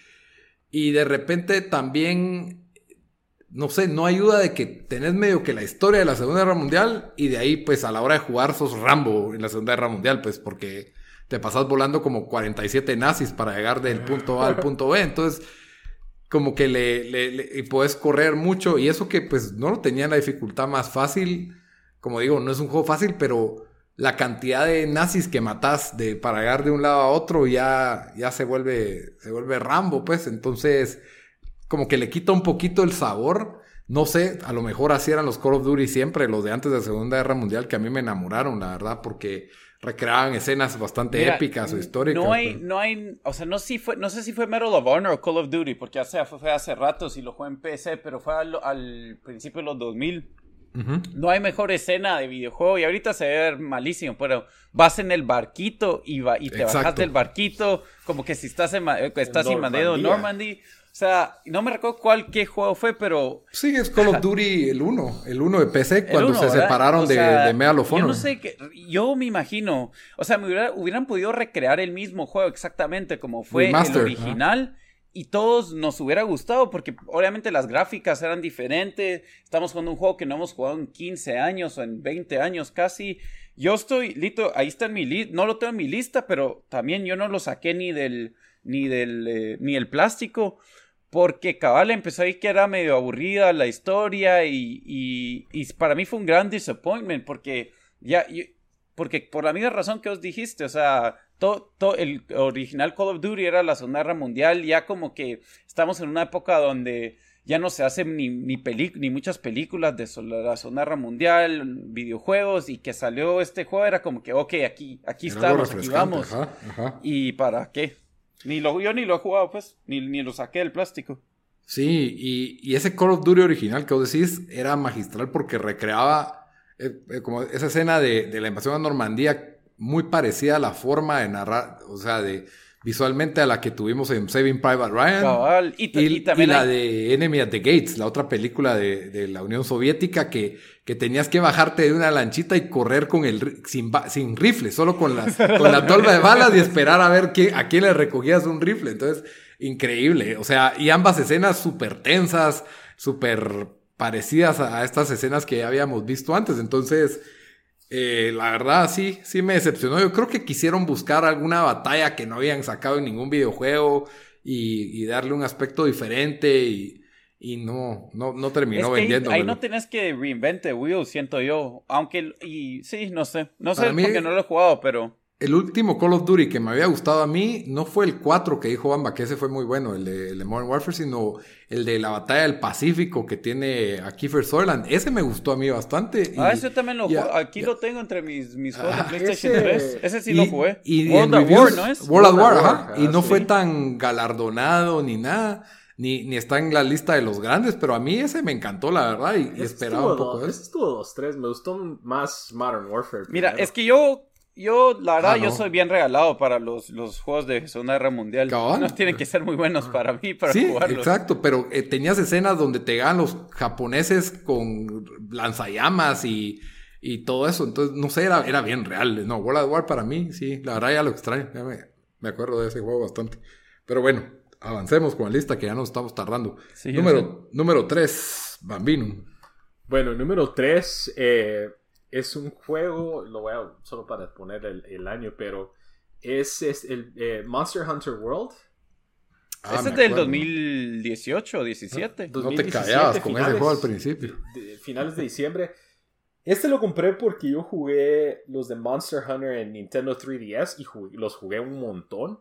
y de repente también, no sé, no ayuda de que tenés medio que la historia de la Segunda Guerra Mundial y de ahí pues a la hora de jugar sos Rambo en la Segunda Guerra Mundial pues porque te pasas volando como 47 nazis para llegar del punto A al punto B, entonces como que le, y puedes correr mucho y eso que pues no lo tenía la dificultad más fácil, como digo, no es un juego fácil, pero la cantidad de nazis que matas de, para llegar de un lado a otro ya, ya se vuelve, se vuelve Rambo, pues. Entonces, como que le quita un poquito el sabor. No sé, a lo mejor así eran los Call of Duty siempre, los de antes de la Segunda Guerra Mundial, que a mí me enamoraron, la verdad, porque recreaban escenas bastante épicas o históricas. No hay, no hay, o sea, no, si fue, no sé si fue Medal of Honor o Call of Duty, porque hace, fue, hace rato si lo jugué en PC, pero fue al, al principio de los 2000 no hay mejor escena de videojuego y ahorita se ve malísimo, pero vas en el barquito y, va, y te bajas del barquito como que si estás en, eh, estás invadiendo Normandy. O sea, no me recuerdo cuál qué juego fue, pero... Sí, es Call of Duty el 1, el 1 de PC, cuando se separaron de, de Medal of Honor. Yo no sé, qué, yo me imagino, o sea, me hubieran podido recrear el mismo juego exactamente como fue el original y todos nos hubiera gustado porque obviamente las gráficas eran diferentes. Estamos jugando un juego que no hemos jugado en 15 años o en 20 años casi. Yo estoy, Lito, ahí está en mi lista, no lo tengo en mi lista, pero también yo no lo saqué ni del, ni del, eh, ni el plástico. Porque cabal empezó ahí que era medio aburrida la historia y, y, y para mí fue un gran disappointment porque ya, porque por la misma razón que os dijiste, o sea, todo, el original Call of Duty era la Segunda Guerra Mundial, ya como que estamos en una época donde ya no se hacen ni, ni, ni muchas películas de la Segunda Guerra Mundial, videojuegos, y que salió este juego era como que, ok, aquí, aquí estamos, aquí vamos. ¿Y para qué? Ni lo, yo ni lo he jugado, pues, ni, ni lo saqué del plástico. Sí, y, y, ese Call of Duty original que vos decís era magistral porque recreaba eh, eh, como esa escena de, de la invasión a Normandía muy parecida a la forma de narrar, o sea, de visualmente a la que tuvimos en Saving Private Ryan. Y, también la de Enemy at the Gates, la otra película de, la Unión Soviética que, que, tenías que bajarte de una lanchita y correr con el sin, sin rifle, solo con la, con la tolva de balas y esperar a ver qué, a quién le recogías un rifle. Entonces, increíble. O sea, y ambas escenas súper tensas, súper parecidas a estas escenas que habíamos visto antes. Entonces, Eh, la verdad, sí, sí me decepcionó. Yo creo que quisieron buscar alguna batalla que no habían sacado en ningún videojuego y, darle un aspecto diferente y, no, no, no terminó vendiendo. Ahí, no tenés que reinvente Wheel, siento yo. Aunque, y sí, no sé. No sé porque no lo he jugado, pero el último Call of Duty que me había gustado a mí no fue el 4 que dijo Bamba, que ese fue muy bueno, el de, Modern Warfare, sino el de la batalla del Pacífico que tiene a Kiefer Sutherland. Ese me gustó a mí bastante. ah, ese también lo jugué. Aquí lo tengo entre mis, mis juegos de ah, PlayStation ese, 3. Ese sí lo jugué. Y, World of War, ¿no es? World of War, ajá. y no fue tan galardonado ni nada. Ni, ni, está en la lista de los grandes, pero a mí ese me encantó, la verdad, y, esperaba un poco de Ese estuvo dos, tres. Me gustó más Modern Warfare. Mira, es que yo yo, la verdad, ah, yo soy bien regalado para los, los juegos de Segunda Guerra Mundial. No tienen que ser muy buenos para mí, para sí, exacto, pero eh, tenías escenas donde te ganan los japoneses con lanzallamas y, y todo eso. Entonces, no sé, era, era bien real. No, World of War para mí, sí, la verdad ya lo extraño. Ya me, me acuerdo de ese juego bastante. Pero bueno, avancemos con la lista que ya nos estamos tardando. número, número 3, Bambino. Bueno, número 3, eh es un juego, lo voy a solo para poner el, año, pero es, el eh, Monster Hunter World. Ah, ese es del 2018 o 17. No, te callabas con ese juego al principio. finales de diciembre. Este lo compré porque yo jugué los de Monster Hunter en Nintendo 3DS y los jugué un montón.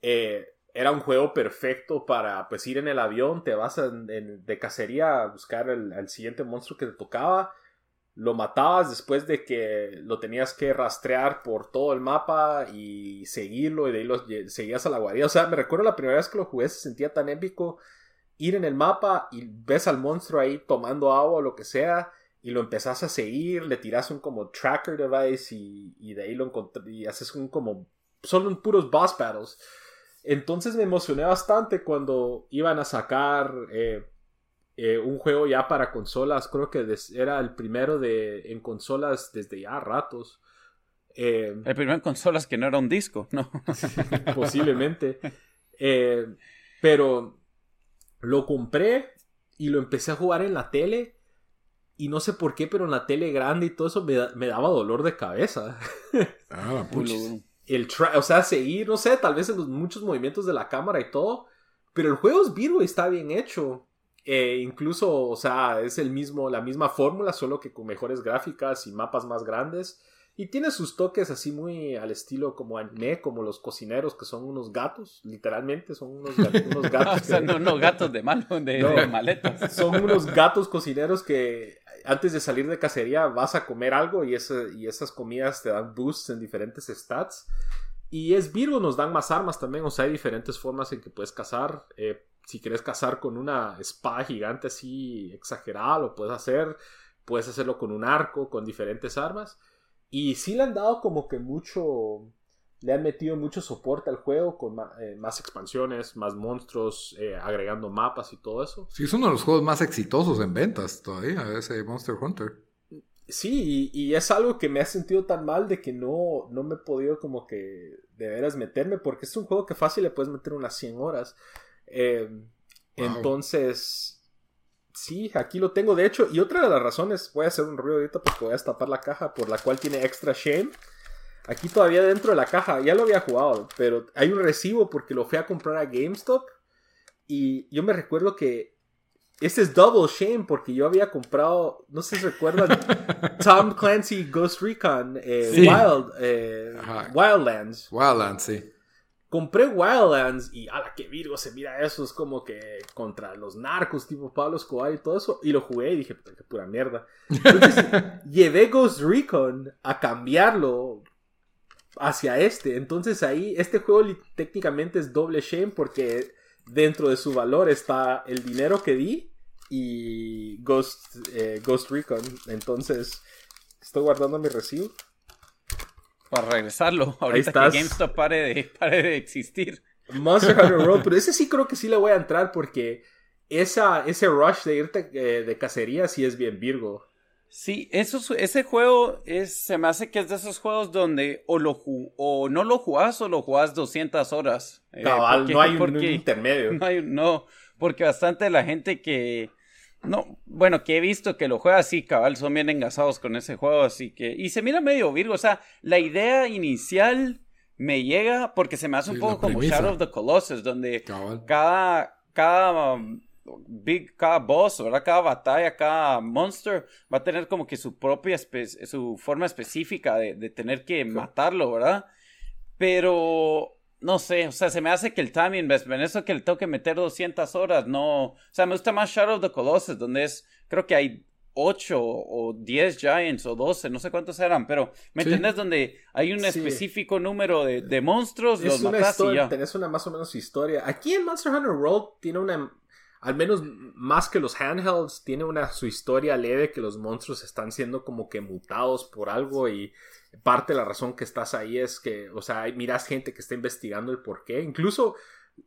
Eh, era un juego perfecto para pues ir en el avión, te vas de cacería a buscar el, siguiente monstruo que te tocaba lo matabas después de que lo tenías que rastrear por todo el mapa y seguirlo y de ahí lo seguías a la guarida. O sea, me recuerdo la primera vez que lo jugué se sentía tan épico ir en el mapa y ves al monstruo ahí tomando agua o lo que sea y lo empezás a seguir, le tiras un como tracker device y, de ahí lo encontré y haces un como son puros boss battles. Entonces me emocioné bastante cuando iban a sacar eh, eh, un juego ya para consolas, creo que era el primero de, en consolas desde ya ratos. Eh, el primero en consolas que no era un disco, ¿no? posiblemente. Eh, pero lo compré y lo empecé a jugar en la tele. Y no sé por qué, pero en la tele grande y todo eso me, daba dolor de cabeza. Ah, el o sea, seguir, no sé, tal vez en los muchos movimientos de la cámara y todo. Pero el juego es vivo y está bien hecho. Eh, incluso, o sea, es el mismo, la misma fórmula, solo que con mejores gráficas y mapas más grandes. Y tiene sus toques así muy al estilo como anime, como los cocineros, que son unos gatos, literalmente, son unos, unos gatos. o sea, no, no gatos de malo, de, maletas. Son unos gatos cocineros que antes de salir de cacería vas a comer algo y, ese, y esas comidas te dan boosts en diferentes stats. Y es Virgo, nos dan más armas también, o sea, hay diferentes formas en que puedes cazar. Eh, si quieres cazar con una espada gigante así exagerada, lo puedes hacer. Puedes hacerlo con un arco, con diferentes armas. Y sí le han dado como que mucho... Le han metido mucho soporte al juego con eh, más expansiones, más monstruos, eh, agregando mapas y todo eso. Sí, es uno de los juegos más exitosos en ventas todavía, ese Monster Hunter. Sí, y, es algo que me ha sentido tan mal de que no, no me he podido como que de veras meterme, porque es un juego que fácil le puedes meter unas 100 horas. Em, entonces, sí, aquí lo tengo. De hecho, y otra de las razones, voy a hacer un ruido ahorita porque voy a destapar la caja por la cual tiene extra shame. Aquí todavía dentro de la caja, ya lo había jugado, pero hay un recibo porque lo fui a comprar a GameStop. Y yo me recuerdo que este es double shame porque yo había comprado, no sé si recuerdan, Tom Clancy Ghost Recon eh, Wild, eh, Wildlands. Wildlands, sí compré Wildlands y a la que Virgo se mira eso, es como que contra los narcos tipo Pablo Escobar y todo eso, y lo jugué y dije, qué pura mierda. Entonces llevé Ghost Recon a cambiarlo hacia este, entonces ahí este juego técnicamente es doble shame porque dentro de su valor está el dinero que di y Ghost, eh, Ghost Recon, entonces estoy guardando mi recibo. Para regresarlo, ahorita que GameStop pare de, pare de existir. Monster Hunter World, pero ese sí creo que sí le voy a entrar porque esa, ese rush de irte eh, de cacería sí es bien Virgo. Sí, eso, ese juego es, se me hace que es de esos juegos donde o, lo o no lo jugás o lo jugás 200 horas. Eh, no hay un, intermedio. No, no, porque bastante de la gente que, No, bueno, que he visto que lo juega así, cabal, son bien engasados con ese juego, así que... Y se mira medio virgo, o sea, la idea inicial me llega porque se me hace un poco como Shadow of the Colossus, donde cada... cada um, big, cada boss, ¿verdad? Cada batalla, cada monster va a tener como que su propia, su forma específica de, de tener que matarlo, ¿verdad? Pero no sé, o sea, se me hace que el timing, ¿ves? En eso que le tengo que meter 200 horas, no. O sea, me gusta más Shadow of the Colossus, donde es, creo que hay 8 o 10 Giants o 12, no sé cuántos eran, pero ¿me entiendes? Donde hay un específico número de, de monstruos, es una historia, Tenés una más o menos historia. Aquí en Monster Hunter World tiene una, al menos más que los handhelds, tiene una su historia leve que los monstruos están siendo como que mutados por algo y parte de la razón que estás ahí es que, o sea, miras gente que está investigando el por qué. Incluso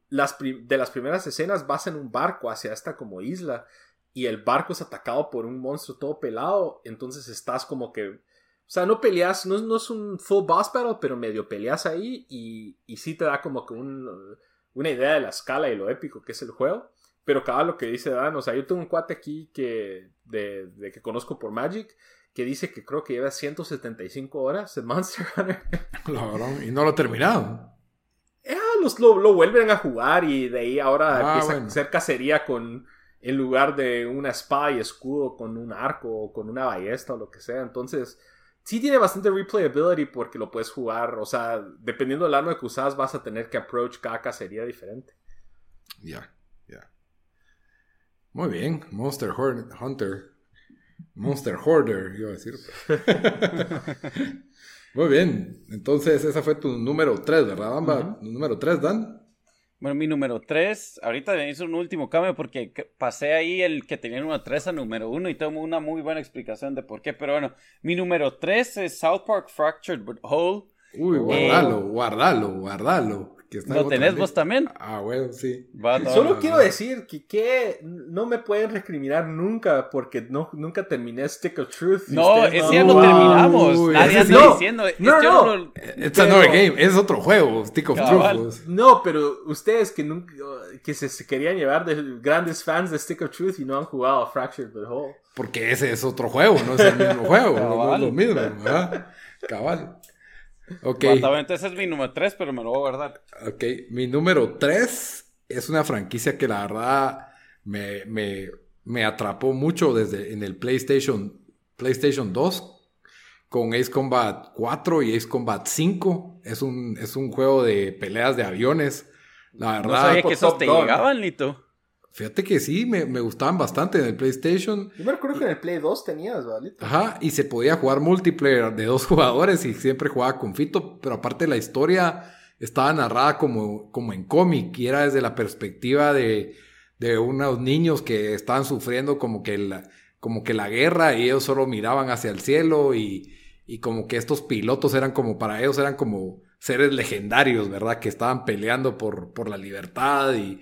las de las primeras escenas vas en un barco hacia esta como isla y el barco es atacado por un monstruo todo pelado, entonces estás como que, o sea, no peleas, no, no es un full boss battle, pero medio peleas ahí y, y sí te da como que un, una idea de la escala y lo épico que es el juego. Pero cada lo que dice Dan, o sea, yo tengo un cuate aquí que, de, de que conozco por Magic, que dice que creo que lleva 175 horas en Monster Hunter. y no lo terminaron. Ah, los, lo, vuelven a jugar y de ahí ahora ah, empieza a hacer cacería con, en lugar de una espada y escudo, con un arco o con una ballesta o lo que sea. Entonces, sí tiene bastante replayability porque lo puedes jugar. O sea, dependiendo del arma que usas, vas a tener que approach cada cacería diferente. Ya, ya. Muy bien, Monster Hunter Monster Hoarder, iba a decir. Muy bien. Entonces, esa fue tu número 3, ¿verdad, Bamba? Número 3, Dan. Bueno, mi número 3, ahorita me hizo un último cambio porque pasé ahí el que tenía número 3 a número 1 y tengo una muy buena explicación de por qué. Pero bueno, mi número 3 es South Park Fractured But Whole. Uy, guardalo, eh, guardalo, guardalo. ¿Lo tenés vos también? Ah, bueno, sí. Solo quiero decir que, no me pueden recriminar nunca porque no, nunca terminé Stick of Truth. No, ese ya lo terminamos. Nadie está diciendo. No, este no. It's another game. Es otro juego, Stick of Truth. No, pero ustedes que nunca que se, querían llevar de grandes fans de Stick of Truth y no han jugado a Fractured but Whole. Porque ese es otro juego, no es el mismo juego. no, es lo mismo, ¿verdad? Cabal. Ok. ese es mi número 3, pero me lo voy a guardar. Ok, mi número 3 es una franquicia que la verdad me, me, atrapó mucho desde en el PlayStation, PlayStation 2 con Ace Combat 4 y Ace Combat 5. Es un, es un juego de peleas de aviones. La verdad. No sabía que esos te llegaban, Lito. Fíjate que sí, me, gustaban bastante en el PlayStation. Yo me acuerdo que en el Play 2 tenías, ¿vale? Ajá, y se podía jugar multiplayer de dos jugadores y siempre jugaba con Fito, pero aparte la historia estaba narrada como, como en cómic y era desde la perspectiva de, de unos niños que estaban sufriendo como que, la, como que la guerra y ellos solo miraban hacia el cielo y, y como que estos pilotos eran como para ellos eran como seres legendarios, ¿verdad? Que estaban peleando por, por la libertad y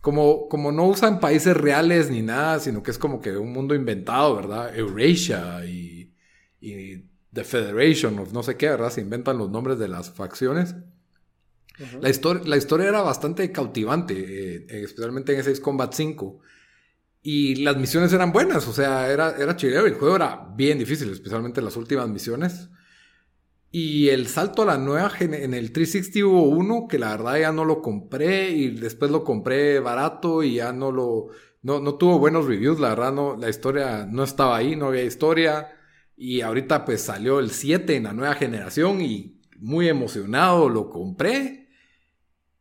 como, como no usan países reales ni nada, sino que es como que un mundo inventado, ¿verdad? Eurasia y, y The Federation of no sé qué, ¿verdad? Se inventan los nombres de las facciones. la, historia, la historia era bastante cautivante, eh, especialmente en ese Combat 5. Y las misiones eran buenas, o sea, era, era chilero. El juego era bien difícil, especialmente las últimas misiones. Y el salto a la nueva en el 360 hubo uno que la verdad ya no lo compré y después lo compré barato y ya no lo no, no tuvo buenos reviews, la verdad no la historia no estaba ahí, no había historia. Y ahorita pues salió el 7 en la nueva generación y muy emocionado lo compré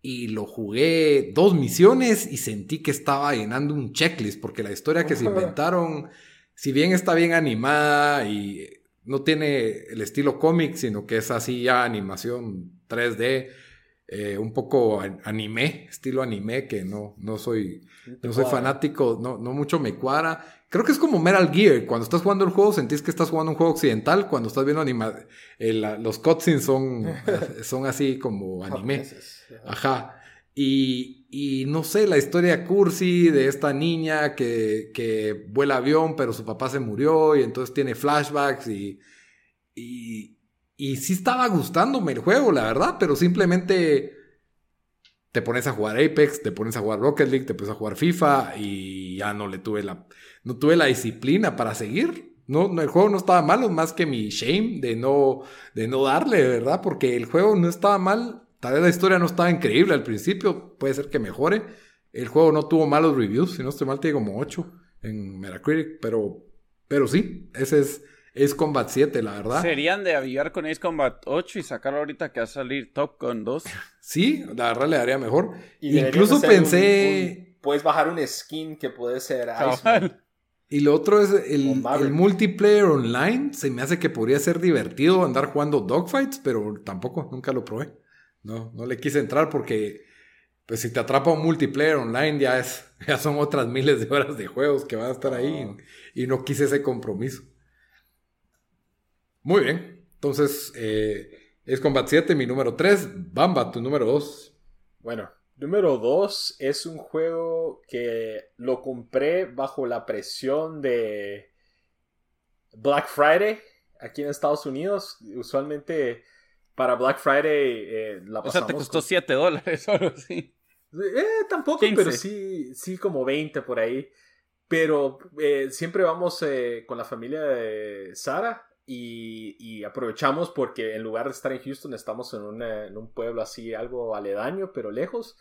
y lo jugué dos misiones y sentí que estaba llenando un checklist porque la historia que se inventaron si bien está bien animada y no tiene el estilo cómic, sino que es así ya animación 3D, eh, un poco anime, estilo anime, que no, no soy, no soy fanático, no, no mucho me cuadra. Creo que es como Metal Gear, cuando estás jugando el juego sentís que estás jugando un juego occidental, cuando estás viendo anima los cutscenes son, son así como anime. Ajá. Y, y, no sé, la historia cursi de esta niña que, que, vuela avión, pero su papá se murió y entonces tiene flashbacks y, y, y sí estaba gustándome el juego, la verdad, pero simplemente te pones a jugar Apex, te pones a jugar Rocket League, te pones a jugar FIFA y ya no le tuve la, no tuve la disciplina para seguir. No, el juego no estaba malo, más que mi shame de no, de no darle, ¿verdad? Porque el juego no estaba mal, tal vez la historia no estaba increíble al principio, puede ser que mejore. El juego no tuvo malos reviews, si no estoy mal, tiene como 8 en Metacritic, pero, pero sí, ese es Ace Combat 7, la verdad. Serían de avivar con Ace Combat 8 y sacarlo ahorita que va a salir Top Gun 2. Sí, la verdad le daría mejor. Incluso pensé. puedes bajar un skin que puede ser Ice. Y lo otro es el, el, multiplayer online. Se me hace que podría ser divertido andar jugando dogfights, pero tampoco, nunca lo probé. No, no le quise entrar porque, pues si te atrapa un multiplayer online ya, es, ya son otras miles de horas de juegos que van a estar ahí. Y no quise ese compromiso. Muy bien. Entonces, eh, es Combat 7, mi número 3. Bamba, tu número 2. Bueno, número 2 es un juego que lo compré bajo la presión de Black Friday aquí en Estados Unidos. Usualmente para Black Friday eh, la pasamos. O sea, te costó 7 dólares o algo así. Eh, tampoco, pero sí, sí, como 20 por ahí. Pero eh, siempre vamos eh, con la familia de Sara y, aprovechamos porque en lugar de estar en Houston estamos en, un pueblo así algo aledaño pero lejos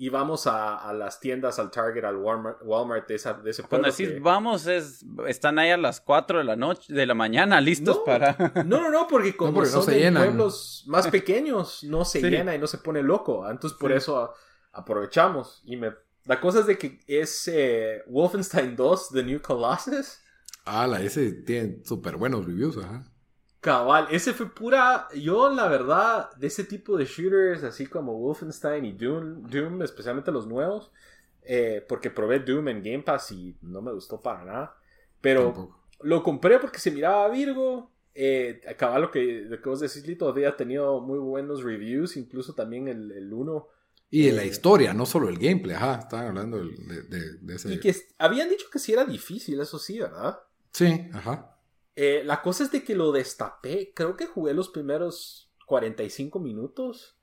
y vamos a, las tiendas, al Target, al Walmart, de, ese pueblo. Cuando decís vamos, es, están ahí a las 4 de la noche, de la mañana, listos para... no, no, no, porque como son pueblos más pequeños, no se llena y no se pone loco. Entonces por eso aprovechamos. Y me... La cosa es de que es eh, Wolfenstein 2, The New Colossus. Ah, la ese tiene súper buenos reviews, ajá. Cabal, ese fue pura. Yo, la verdad, de ese tipo de shooters, así como Wolfenstein y Doom, Doom especialmente los nuevos, eh, porque probé Doom en Game Pass y no me gustó para nada. Pero lo compré porque se miraba Virgo. Eh, cabal, lo que, lo que vos decís, Lito, había tenido muy buenos reviews, incluso también el 1. y de la eh, historia, no solo el gameplay, ajá, estaban hablando de, de, ese. Y que habían dicho que sí era difícil, eso sí, ¿verdad? Sí, ajá. Eh, la cosa es de que lo destapé. Creo que jugué los primeros 45 minutos.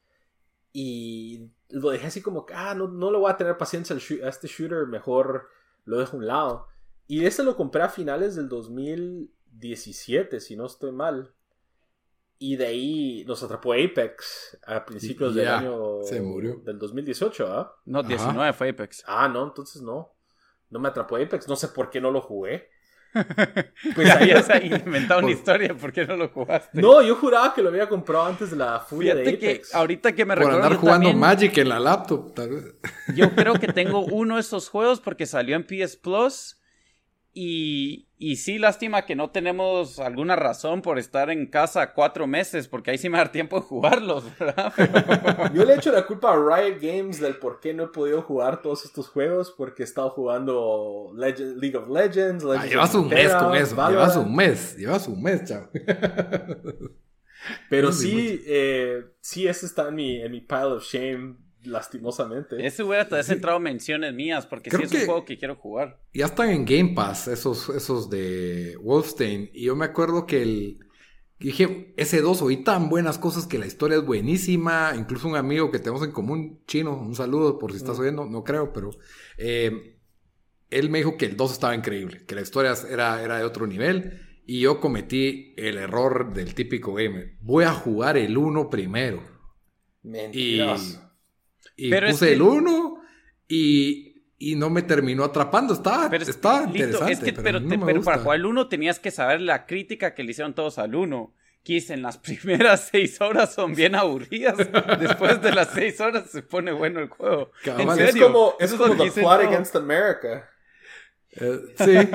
Y lo dejé así como que, ah, no, no le voy a tener paciencia a este shooter, mejor lo dejo a un lado. Y ese lo compré a finales del 2017, si no estoy mal. Y de ahí nos atrapó Apex a principios del año. Se murió. Del 2018, ¿ah? No, 19 fue Apex. Ah, no, entonces no. No me atrapó Apex. No sé por qué no lo jugué. Pues ahí has inventado una historia, ¿por qué no lo jugaste? No, yo juraba que lo había comprado antes de la furia de Apex. Que ahorita que me Por andar jugando Magic en la laptop, tal vez. Yo creo que tengo uno de esos juegos porque salió en PS Plus y, y sí, lástima que no tenemos alguna razón por estar en casa cuatro meses, porque ahí sí me da tiempo de jugarlos, ¿verdad? Yo le echo la culpa a Riot Games del por qué no he podido jugar todos estos juegos, porque he estado jugando League of Legends, ah, llevas un mes con eso, llevas un mes, llevas un mes, chao. Pero sí, eh, sí, ese está en mi, en mi pile of shame lastimosamente. Ese hubiera te has entrado menciones mías, porque sí es un juego que quiero jugar. Ya están en Game Pass esos, esos de Wolfstein. Y yo me acuerdo que el. Dije, ese dos oí tan buenas cosas que la historia es buenísima. Incluso un amigo que tenemos en común, chino, un saludo por si estás mm. oyendo, no creo, pero. Eh, él me dijo que el 2 estaba increíble, que la historia era, era de otro nivel. Y yo cometí el error del típico gamer. Voy a jugar el 1 primero. Mentiroso. Y puse el 1 y, y, no me terminó atrapando. Estaba, pero interesante. Es que, pero, para jugar el 1 tenías que saber la crítica que le hicieron todos al 1. Que en las primeras 6 horas son bien aburridas. Después de las 6 horas se pone bueno el juego. ¿En serio? Es como, es como The Plot Against America. Eh, sí,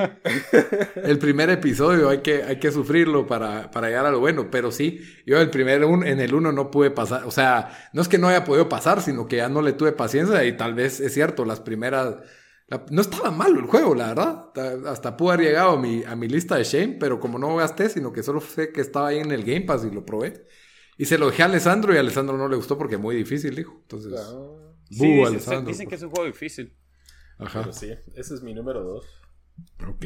el primer episodio hay que, hay que sufrirlo para, para, llegar a lo bueno, pero sí, yo el primer en el uno no pude pasar, o sea, no es que no haya podido pasar, sino que ya no le tuve paciencia y tal vez es cierto, las primeras, no estaba malo el juego, la verdad, hasta pude haber llegado a mi, a mi lista de shame, pero como no gasté, sino que solo sé que estaba ahí en el Game Pass y lo probé. Y se lo dejé a Alessandro y a Alessandro no le gustó porque es muy difícil, dijo. Entonces, sí, dicen que es un juego difícil. Ajá. sí, ese es mi número dos. Ok.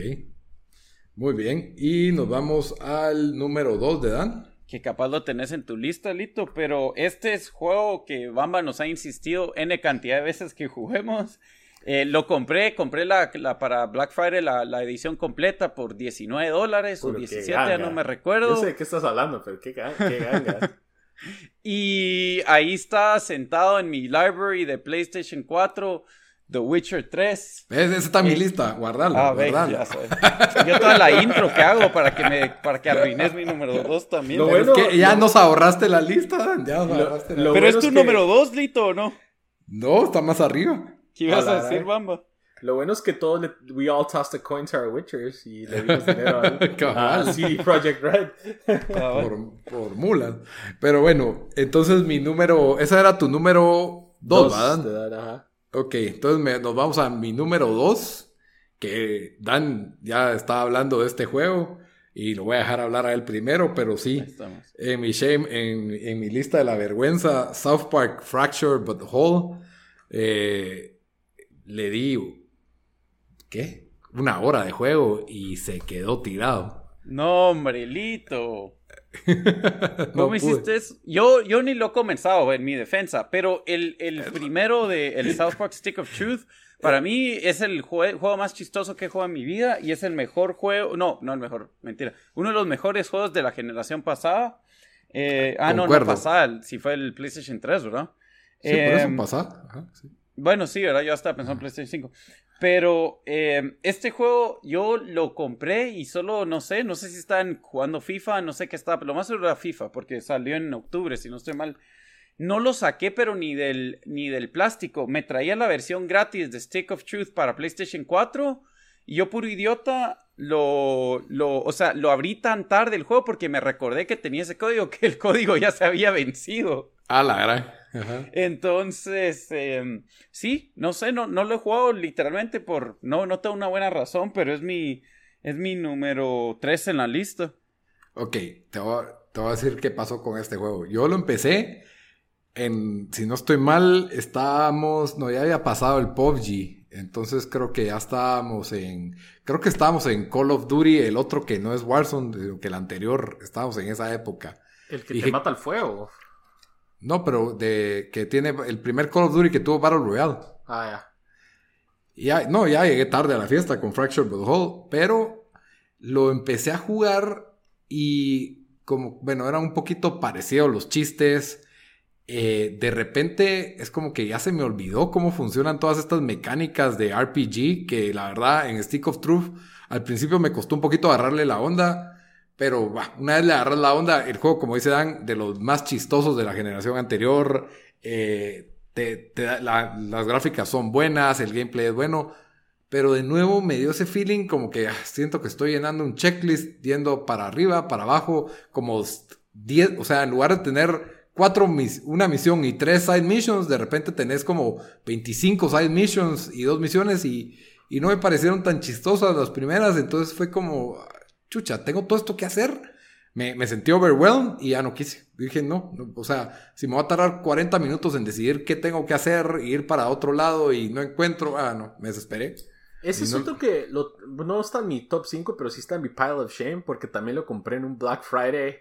Muy bien. Y nos vamos al número dos de Dan. que capaz lo tenés en tu lista, Lito, pero este es juego que Bamba nos ha insistido N cantidad de veces que juguemos. Eh, lo compré, compré la, para Black Friday la, edición completa por 19 dólares o 17, ya no me recuerdo. Yo sé de qué estás hablando, pero qué, qué ganga. y ahí está sentado en mi library de PlayStation 4 The Witcher 3. ¿Ves? Esa está en mi lista. Guardalo. Ah, guardalo. Yo toda la intro que hago para que me para que arruines mi número 2 también. Lo bueno, es que ya nos ahorraste la lista. Ya nos ahorraste la... Pero es tu número 2, Lito, ¿o no? No, está más arriba. ¿Qué ibas a, decir, Bamba? Lo bueno es que todos le, we all tossed a coin to our Witchers y le dimos dinero a, CD Project Red. por, por mulas. Pero bueno, entonces mi número, esa era tu número 2, ¿verdad? Ok, entonces nos vamos a mi número 2, que Dan ya estaba hablando de este juego y lo voy a dejar hablar a él primero, pero sí, en mi, shame, en, mi lista de la vergüenza, South Park Fracture But Whole, eh, le di, ¿qué? Una hora de juego y se quedó tirado. No, hombre, Lito. ¿Cómo hiciste eso? Yo, yo ni lo he comenzado en mi defensa, pero el, el primero de el South Park Stick of Truth, para mí es el juego más chistoso que he jugado en mi vida y es el mejor juego, no, no el mejor, mentira, uno de los mejores juegos de la generación pasada. Eh, ah, no, no pasada, si fue el PlayStation 3, ¿verdad? Sí, por eso em, pasada. Bueno, sí, ¿verdad? Yo estaba pensando en PlayStation 5. Pero eh, este juego yo lo compré y solo, no sé, no sé si están jugando FIFA, no sé qué está, lo más seguro era FIFA, porque salió en octubre, si no estoy mal. No lo saqué, pero ni del, ni del plástico. Me traía la versión gratis de Stick of Truth para PlayStation 4. Y yo, puro idiota, lo, lo, o sea, lo abrí tan tarde el juego porque me recordé que tenía ese código que el código ya se había vencido. Ah, la gran. Entonces, em, sí, no sé, no, no lo he jugado literalmente por, no, no tengo una buena razón, pero es mi, es mi número 3 en la lista. Ok, te voy, te voy a decir qué pasó con este juego. Yo lo empecé en, si no estoy mal, estábamos, no, ya había pasado el PUBG. Entonces creo que ya estábamos en, creo que estábamos en Call of Duty, el otro que no es Warzone, que el anterior, estábamos en esa época. El que te mata al fuego. No, pero de que tiene el primer Call of Duty que tuvo Battle Royale. Ah, ya. ya no, ya llegué tarde a la fiesta con Fractured But Whole, pero lo empecé a jugar y como, bueno, era un poquito parecido los chistes. Eh, de repente es como que ya se me olvidó cómo funcionan todas estas mecánicas de RPG que la verdad en Stick of Truth al principio me costó un poquito agarrarle la onda pero una vez le agarras la onda, el juego, como dice Dan, de los más chistosos de la generación anterior. Eh, te, las gráficas son buenas, el gameplay es bueno. Pero de nuevo me dio ese feeling como que ah, siento que estoy llenando un checklist yendo para arriba, para abajo, como 10, o sea, en lugar de tener cuatro una misión y tres side missions, de repente tenés como 25 side missions y dos misiones y, y no me parecieron tan chistosas las primeras, entonces fue como, chucha, tengo todo esto que hacer. Me, me sentí overwhelmed y ya no quise. Dije, no, o sea, si me va a tardar 40 minutos en decidir qué tengo que hacer, ir para otro lado y no encuentro, ah, no, me desesperé. Ese asunto que no está en mi top 5, pero sí está en mi pile of shame porque también lo compré en un Black Friday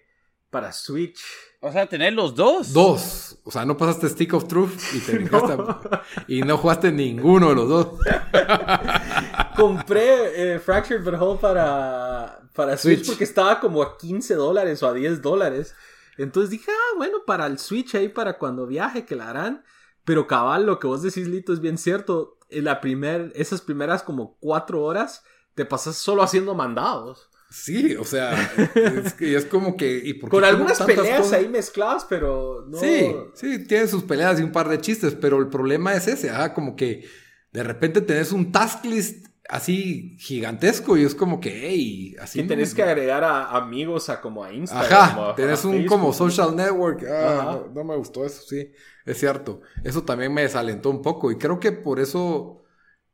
para Switch. O sea, tener los dos. Dos. O sea, no pasaste Stick of Truth y te no. y no jugaste ninguno de los dos. Compré eh, Fractured But Whole para, para Switch, porque estaba como a 15 dólares o a 10 dólares. Entonces dije, ah, bueno, para el Switch ahí, para cuando viaje, que la harán. Pero cabal, lo que vos decís, Lito, es bien cierto. En la primer, esas primeras como cuatro horas te pasas solo haciendo mandados. Sí, o sea, es, es como que... ¿y Con algunas peleas ahí mezcladas, pero no... Sí, sí, tiene sus peleas y un par de chistes, pero el problema es ese, ah, como que de repente tenés un task list así gigantesco y es como que, hey, así. Y tenés que agregar a amigos a como a Instagram. Ajá, tenés un como social network. Ah, no, me gustó eso, sí, es cierto. Eso también me desalentó un poco y creo que por eso,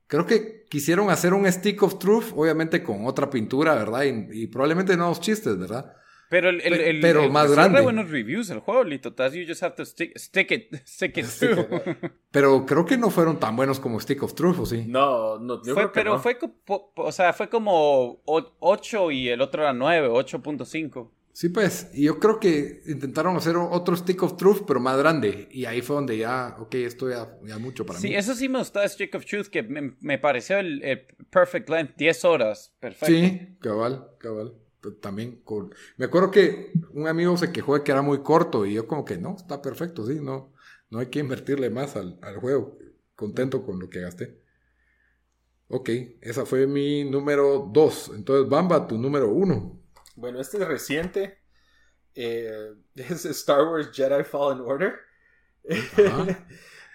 creo que quisieron hacer un stick of truth, obviamente con otra pintura, ¿verdad? Y, y probablemente nuevos chistes, ¿verdad? Pero el, el, el, pero más grande. buenos reviews el juego, Lito. You just have to stick, stick it, stick it through. pero creo que no fueron tan buenos como Stick of Truth, ¿o sí? No, no, yo fue, pero fue, o sea, fue como 8 y el otro era 9, 8.5. Sí, pues, y yo creo que intentaron hacer otro Stick of Truth, pero más grande. Y ahí fue donde ya, ok, esto ya, ya mucho para mí. Sí, eso sí me gustó, Stick of Truth, que me, pareció el, perfect length, 10 horas, perfecto. Sí, cabal, cabal. También, con... me acuerdo que un amigo se quejó de que era muy corto y yo como que no, está perfecto, sí, no, no hay que invertirle más al, al juego. Contento con lo que gasté. Ok, esa fue mi número 2. Entonces, Bamba, tu número 1. Bueno, este es reciente. Eh, es Star Wars Jedi Fallen Order.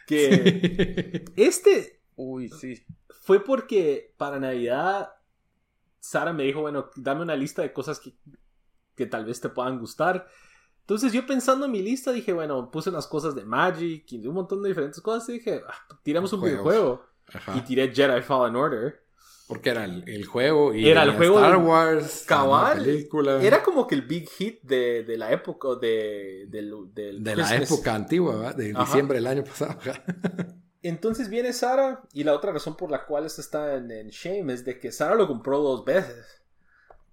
que este. Uy, sí. Fue porque para Navidad Sara me dijo, bueno, dame una lista de cosas que, que tal vez te puedan gustar. Entonces yo pensando en mi lista dije, bueno, puse unas cosas de Magic y un montón de diferentes cosas y dije, ah, tiramos un videojuego. Y tiré Jedi Fallen Order. Porque era el, juego y era el juego Star Wars, cabal, película. Era como que el big hit de, de la época de, de, la época antigua, de diciembre del año pasado. Entonces viene Sara y la otra razón por la cual esto está en, en Shame es de que Sara lo compró dos veces.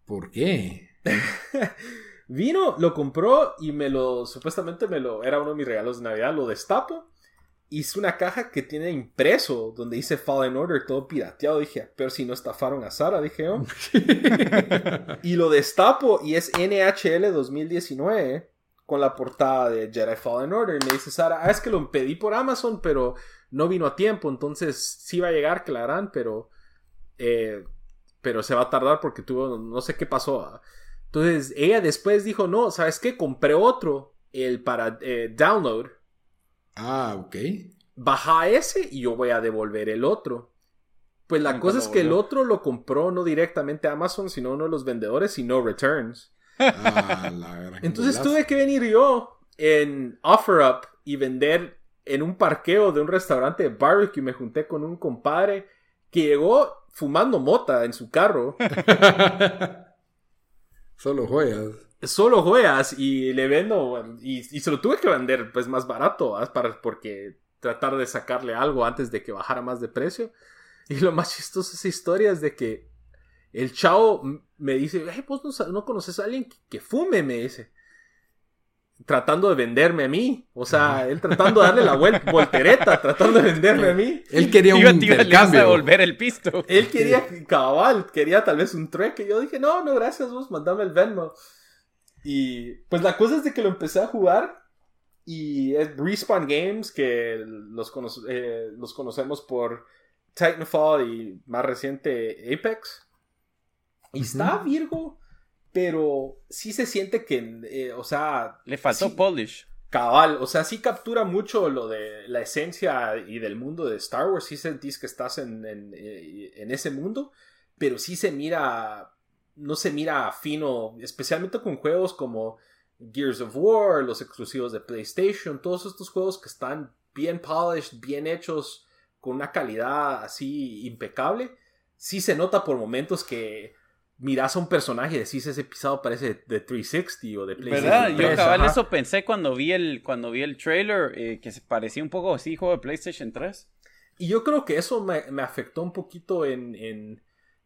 ¿Por qué? Vino, lo compró y me lo, supuestamente me lo, era uno de mis regalos de Navidad, lo destapo hice una caja que tiene impreso donde dice Fallen Order todo pirateado. Dije, pero si no estafaron a Sara, dije yo. y lo destapo y es NHL 2019 con la portada de Jedi Fallen Order. Y me dice Sara, ah, es que lo pedí por Amazon, pero no vino a tiempo. Entonces sí va a llegar, Clarán, pero, eh, pero se va a tardar porque tuvo, no sé qué pasó. Entonces ella después dijo, no, ¿sabes qué? Compré otro, el para eh, download Ah, ok. Baja ese y yo voy a devolver el otro. Pues la cosa es que el otro lo compró no directamente a Amazon, sino uno de los vendedores y no returns. Ah, la Entonces tuve que venir yo en OfferUp y vender en un parqueo de un restaurante de barbecue. Me junté con un compadre que llegó fumando mota en su carro. Solo joyas solo juegas y le vendo y, se lo tuve que vender pues más barato para porque tratar de sacarle algo antes de que bajara más de precio y lo más chistoso de esa historia es de que el chavo me dice hey, vos no, conoces a alguien que, fume me dice tratando de venderme a mí. O sea él tratando de darle la vuelta voltereta tratando de venderme a mí. Él quería un intercambio. devolver el pisto. Él quería cabal quería tal vez un trueque. Yo dije no no gracias vos mandame el Venmo y pues la cosa es de que lo empecé a jugar y es Respawn Games, que los, eh, los conocemos por Titanfall y más reciente Apex. Y está Virgo, pero sí se siente que, eh, o sea... Le faltó polish. Cabal, o sea, sí captura mucho lo de la esencia y del mundo de Star Wars, sí sentís que estás en, en, eh, en ese mundo, pero sí se mira no se mira fino, especialmente con juegos como Gears of War, los exclusivos de PlayStation, todos estos juegos que están bien polished, bien hechos, con una calidad así impecable. Sí se nota por momentos que miras a un personaje y decís ese pisado parece de 360 o de PlayStation. ¿Verdad? Yo cabal eso pensé cuando vi el, cuando vi el trailer, eh, que se parecía un poco así, juego de PlayStation 3. Y yo creo que eso me, afectó un poquito en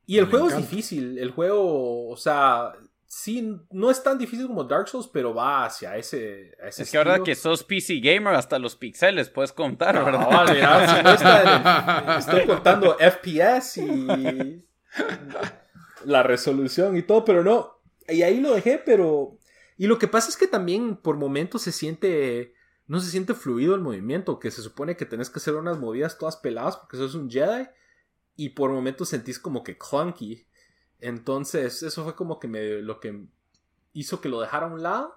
y el juego es difícil. El juego, o sea, sí, no es tan difícil como Dark Souls, pero va hacia ese. ese es que ahora que sos PC gamer, hasta los pixeles puedes contar, ¿verdad? Vale, si no está estoy contando FPS y la resolución y todo, pero no. Y ahí lo dejé, pero. Y lo que pasa es que también por momentos se siente. No se siente fluido el movimiento, que se supone que tenés que hacer unas movidas todas peladas porque sos un Jedi y por momentos sentís como que clunky. Entonces, eso fue como que me, lo que hizo que lo dejara a un lado.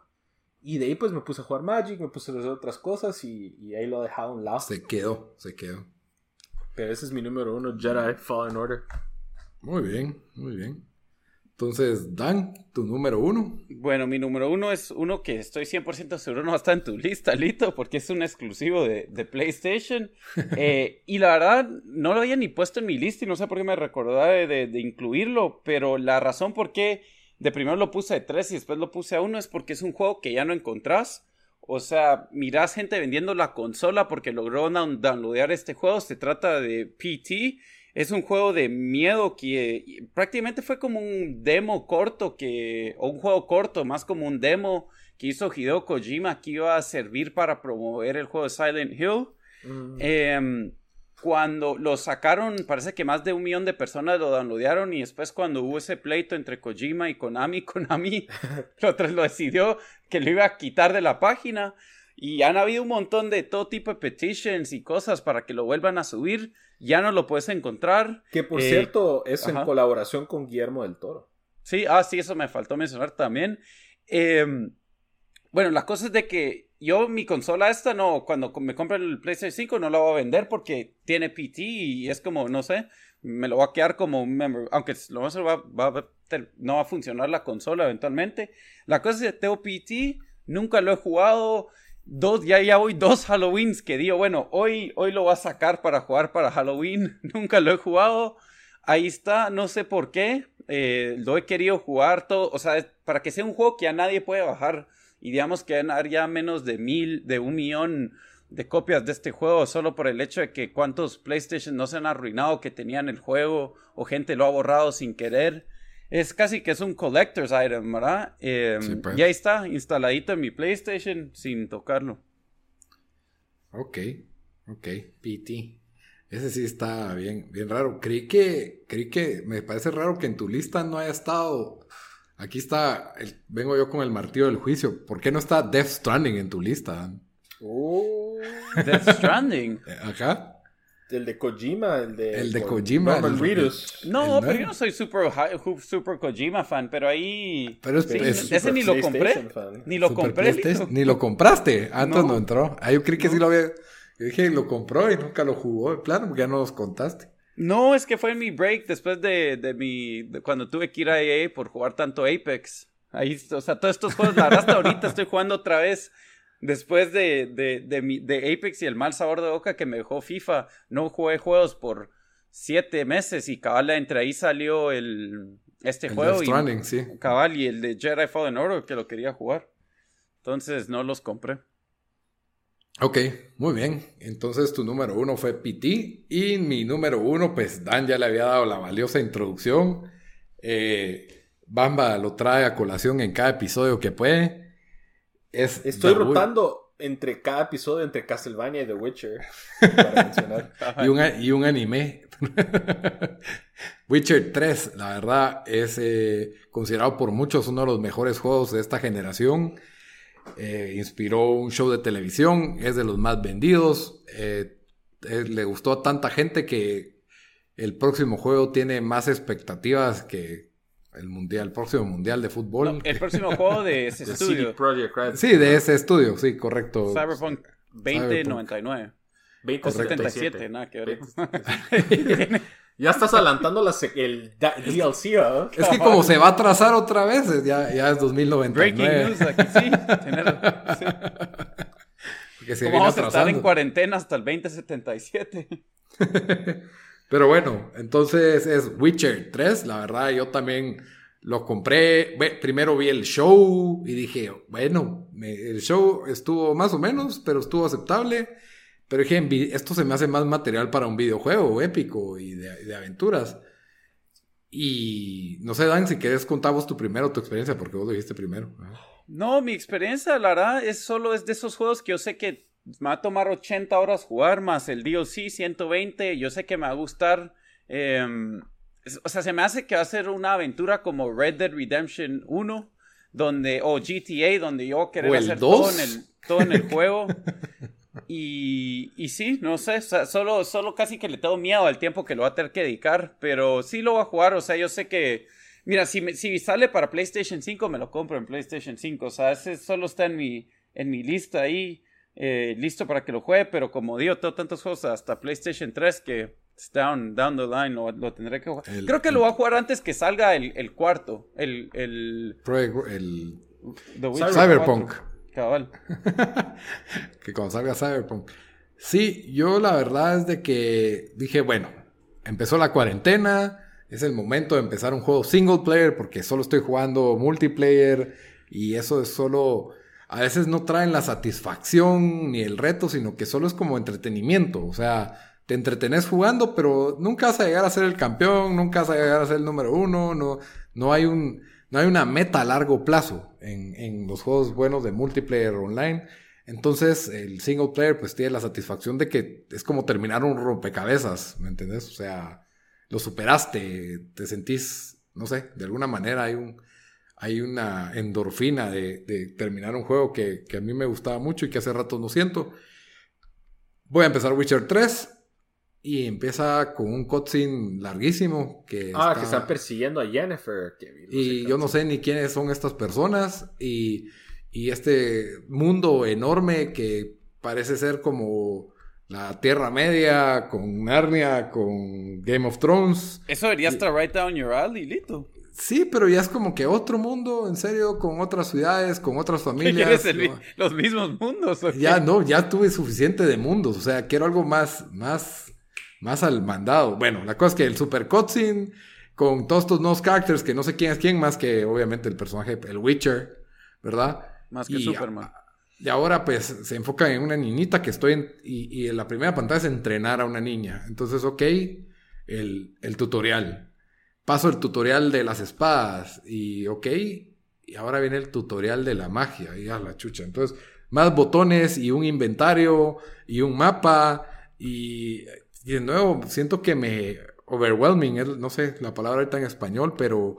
Y de ahí pues me puse a jugar Magic, me puse a hacer otras cosas y, y ahí lo dejaba a un lado. Se quedó, se quedó. Pero ese es mi número uno, Jedi Fallen Order. Muy bien, muy bien. Entonces, Dan, tu número uno. Bueno, mi número uno es uno que estoy 100% seguro no está en tu lista, Lito, porque es un exclusivo de, PlayStation. Eh, y la verdad, no lo había ni puesto en mi lista y no sé por qué me recordaba de, incluirlo, pero la razón por qué de primero lo puse de tres y después lo puse a uno es porque es un juego que ya no encontrás. O sea, mirás gente vendiendo la consola porque logró downloadar este juego. Se trata de PT es un juego de miedo que prácticamente fue como un demo corto que, o un juego corto, más como un demo que hizo Hideo Kojima que iba a servir para promover el juego de Silent Hill. Mm. Em, cuando lo sacaron, parece que más de un millón de personas lo downloadaron y después cuando hubo ese pleito entre Kojima y Konami, Konami lo, lo decidió que lo iba a quitar de la página y han habido un montón de todo tipo de petitions y cosas para que lo vuelvan a subir. Ya no lo puedes encontrar. Que por eh, cierto es en colaboración con Guillermo del Toro. Sí, ah, sí, eso me faltó mencionar también. Em, bueno, la cosa es de que yo mi consola esta no, cuando me compre el PlayStation 5 no la voy a vender porque tiene PT y es como, no sé, me lo va a quedar como un member, aunque lo más va, va, no va a funcionar la consola eventualmente. La cosa es que tengo PT, nunca lo he jugado, dos, ya, ya voy dos Halloweens que digo, bueno, hoy, hoy lo voy a sacar para jugar para Halloween, nunca lo he jugado. Ahí está, no sé por qué, eh, lo he querido jugar todo, o sea, para que sea un juego que a nadie puede bajar y digamos que van ya menos de mil, de un millón de copias de este juego solo por el hecho de que cuántos PlayStation no se han arruinado que tenían el juego o gente lo ha borrado sin querer. Es casi que es un collector's item, ¿verdad? Em, pues. Y ahí está, instaladito en mi PlayStation sin tocarlo. Ok, ok, PT. Ese sí está bien, bien raro. Creí que, creí que, me parece raro que en tu lista no haya estado Aquí está, vengo yo con el martillo del juicio. ¿Por qué no está Death Stranding en tu lista? Oh. Death Stranding. Acá. El de Kojima, el de, el de Kojima. no, pero yo no soy super, super Kojima fan, pero ahí. Pero ese ni lo compré. Ni lo compré. Ni lo compraste. Antes no, entró. Ah, yo creí que sí lo había. Yo dije, lo compró y nunca lo jugó. En plan, porque ya no los contaste. No, es que fue en mi break después de, de mi. cuando tuve que ir a EA por jugar tanto Apex. Ahí, o sea, todos estos juegos, la verdad, hasta ahorita estoy jugando otra vez. Después de, de, de, mi, de Apex y el mal sabor de boca que me dejó FIFA, no jugué juegos por siete meses y cabal, entre ahí salió el, este juego. y, sí. Cabal y el de Jedi Fallen Order que lo quería jugar. Entonces no los compré. Ok, muy bien. Entonces tu número uno fue PT y mi número uno, pues Dan ya le había dado la valiosa introducción. Eh, Bamba lo trae a colación en cada episodio que puede. Es Estoy rotando entre cada episodio entre Castlevania y The Witcher. y, un, y, un, anime. Witcher 3, la verdad, es eh, considerado por muchos uno de los mejores juegos de esta generación. Eh, inspiró un show de televisión, es de los más vendidos, eh, le gustó a tanta gente que el próximo juego tiene más expectativas que el mundial, el próximo mundial de fútbol. el próximo juego de ese estudio. Sí, de ese estudio, sí, correcto. Cyberpunk 2099. 2077, nada que ver. Ya estás adelantando el DLC, ¿no? Es que como se va a atrasar otra vez, ya, ya es 2099. Breaking news aquí, sí. Porque se vamos a estar en cuarentena hasta el 2077. Pero bueno, entonces es Witcher 3. La verdad, yo también lo compré. Primero vi el show y dije, bueno, el show estuvo más o menos, pero estuvo aceptable. Pero dije, esto se me hace más material para un videojuego épico y de, aventuras. Y no sé, Dan, si quieres contamos tu primero, tu experiencia, porque vos lo dijiste primero. No, mi experiencia, la verdad, es solo es de esos juegos que yo sé que me va a tomar 80 horas jugar, más el DLC 120. Yo sé que me va a gustar. Em, o sea, se me hace que va a ser una aventura como Red Dead Redemption 1, donde, o GTA, donde yo quiero hacer todo en, el, todo en el juego. Y, y sí, no sé, solo, solo casi que le tengo miedo al tiempo que lo va a tener que dedicar, pero sí lo voy a jugar, o sea, yo sé que, mira, si, si sale para PlayStation 5, me lo compro en PlayStation 5, o sea, ese solo está en mi, en mi lista ahí, eh, listo para que lo juegue, pero como digo, tengo tantas cosas hasta PlayStation 3 que down, down the line, lo, tendré que jugar. Creo que lo voy a jugar antes que salga el, el cuarto, el... el, el Cyberpunk. Cabal. que cuando salga Cyberpunk. Sí, yo la verdad es de que dije, bueno, empezó la cuarentena, es el momento de empezar un juego single player porque solo estoy jugando multiplayer y eso es solo, a veces no traen la satisfacción ni el reto, sino que solo es como entretenimiento, o sea, te entretenés jugando, pero nunca vas a llegar a ser el campeón, nunca vas a llegar a ser el número uno, no, no hay un, no hay una meta a largo plazo en, en los juegos buenos de multiplayer online. Entonces, el single player pues tiene la satisfacción de que es como terminar un rompecabezas, ¿me entendés? O sea, lo superaste, te sentís, no sé, de alguna manera hay un, hay una endorfina de, terminar un juego que, a mí me gustaba mucho y que hace rato no siento. Voy a empezar Witcher 3 y empieza con un cutscene larguísimo que ah que están persiguiendo a Jennifer y yo no sé ni quiénes son estas personas y, y este mundo enorme que parece ser como la Tierra Media con Narnia con Game of Thrones eso debería estar right down your alley Lito Sí, pero ya es como que otro mundo, en serio, con otras ciudades, con otras familias. los mismos mundos? Ya no, ya tuve suficiente de mundos. O sea, quiero algo más, más, más al mandado. Bueno, la cosa es que el Super Cutscene, con todos estos nuevos characters, que no sé quién es quién, más que obviamente el personaje, el Witcher, ¿verdad? Más que Superman. y ahora pues se enfoca en una niñita que estoy en, y, en la primera pantalla es entrenar a una niña. Entonces, ok, el, el tutorial paso el tutorial de las espadas y ok, y ahora viene el tutorial de la magia y a la chucha. Entonces, más botones y un inventario y un mapa y, de nuevo siento que me overwhelming, no sé la palabra ahorita en español, pero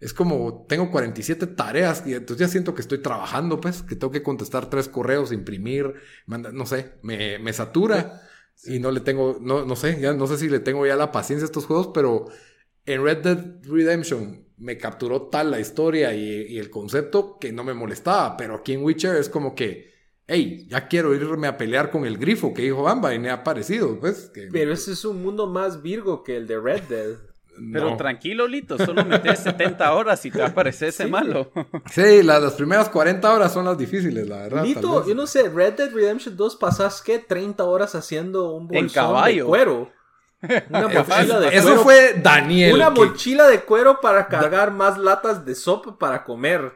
es como tengo 47 tareas y entonces ya siento que estoy trabajando, pues, que tengo que contestar tres correos, imprimir, no sé, me, me satura y no le tengo, no, no sé, ya no sé si le tengo ya la paciencia a estos juegos, pero en Red Dead Redemption me capturó tal la historia y, el concepto que no me molestaba, pero aquí en Witcher es como que, hey, ya quiero irme a pelear con el grifo que dijo Bamba y me ha parecido, pues. Pero ese es un mundo más virgo que el de Red Dead. Pero tranquilo, Lito, solo metes 70 horas y te aparece ese malo. Sí, las, primeras 40 horas son las difíciles, la verdad. Lito, yo no sé, Red Dead Redemption 2 pasas que 30 horas haciendo un bolsón de cuero. Una mochila de Eso fue Daniel. Una mochila de cuero para cargar más latas de sopa para comer.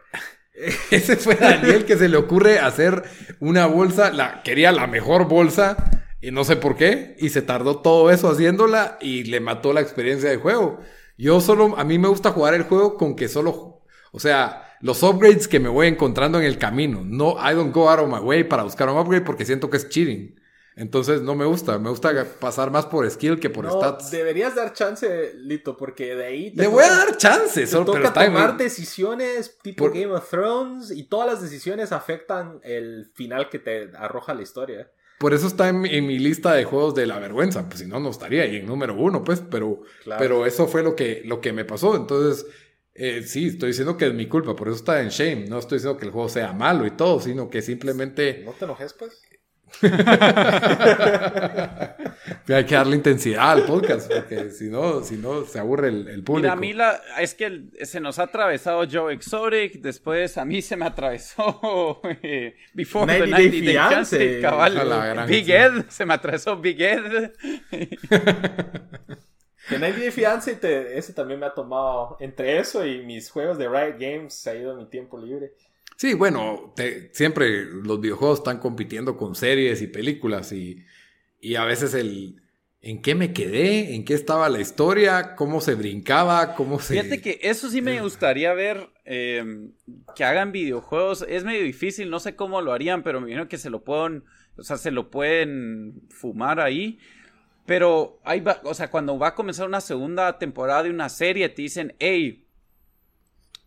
Ese fue Daniel que se le ocurre hacer una bolsa, la quería la mejor bolsa y no sé por qué y se tardó todo eso haciéndola y le mató la experiencia de juego. Yo solo a mí me gusta jugar el juego con que solo, o sea, los upgrades que me voy encontrando en el camino. No, I don't go out of my way para buscar un upgrade porque siento que es cheating. Entonces no me gusta, me gusta pasar más por skill que por no, stats. Deberías dar chance, Lito, porque de ahí te Le voy a dar chance, solo toca tomar decisiones tipo Game of Thrones y todas las decisiones afectan el final que te arroja la historia. Por eso está en, mi lista de juegos de la vergüenza, pues si no, no estaría ahí en número uno, pues, pero, pero eso fue lo que, lo que me pasó. Entonces, eh, sí, estoy diciendo que es mi culpa, por eso está en shame. No estoy diciendo que el juego sea malo y todo, sino que simplemente... No te enojes, pues. Hay que darle intensidad al podcast, porque si no, si no se aburre el, público. Mira, a mí es que se nos ha atravesado Joe Exotic, después a mí se me atravesó eh, Before the 90 Day Fiance, cabal, Big Ed, se me atravesó Big Ed. Que 90 Day Fiance, ese también me ha tomado, entre eso y mis juegos de Riot Games, se ha ido mi tiempo libre. Sí, bueno, siempre los videojuegos están compitiendo con series y películas y, a veces el en qué me quedé, en qué estaba la historia, cómo se brincaba, cómo se... Fíjate que eso sí me gustaría ver, em, que hagan videojuegos. Es medio difícil, no sé cómo lo harían, pero me imagino que se lo pueden, o sea, se lo pueden fumar ahí. Pero ahí va, o sea, cuando va a comenzar una segunda temporada de una serie, te dicen, hey,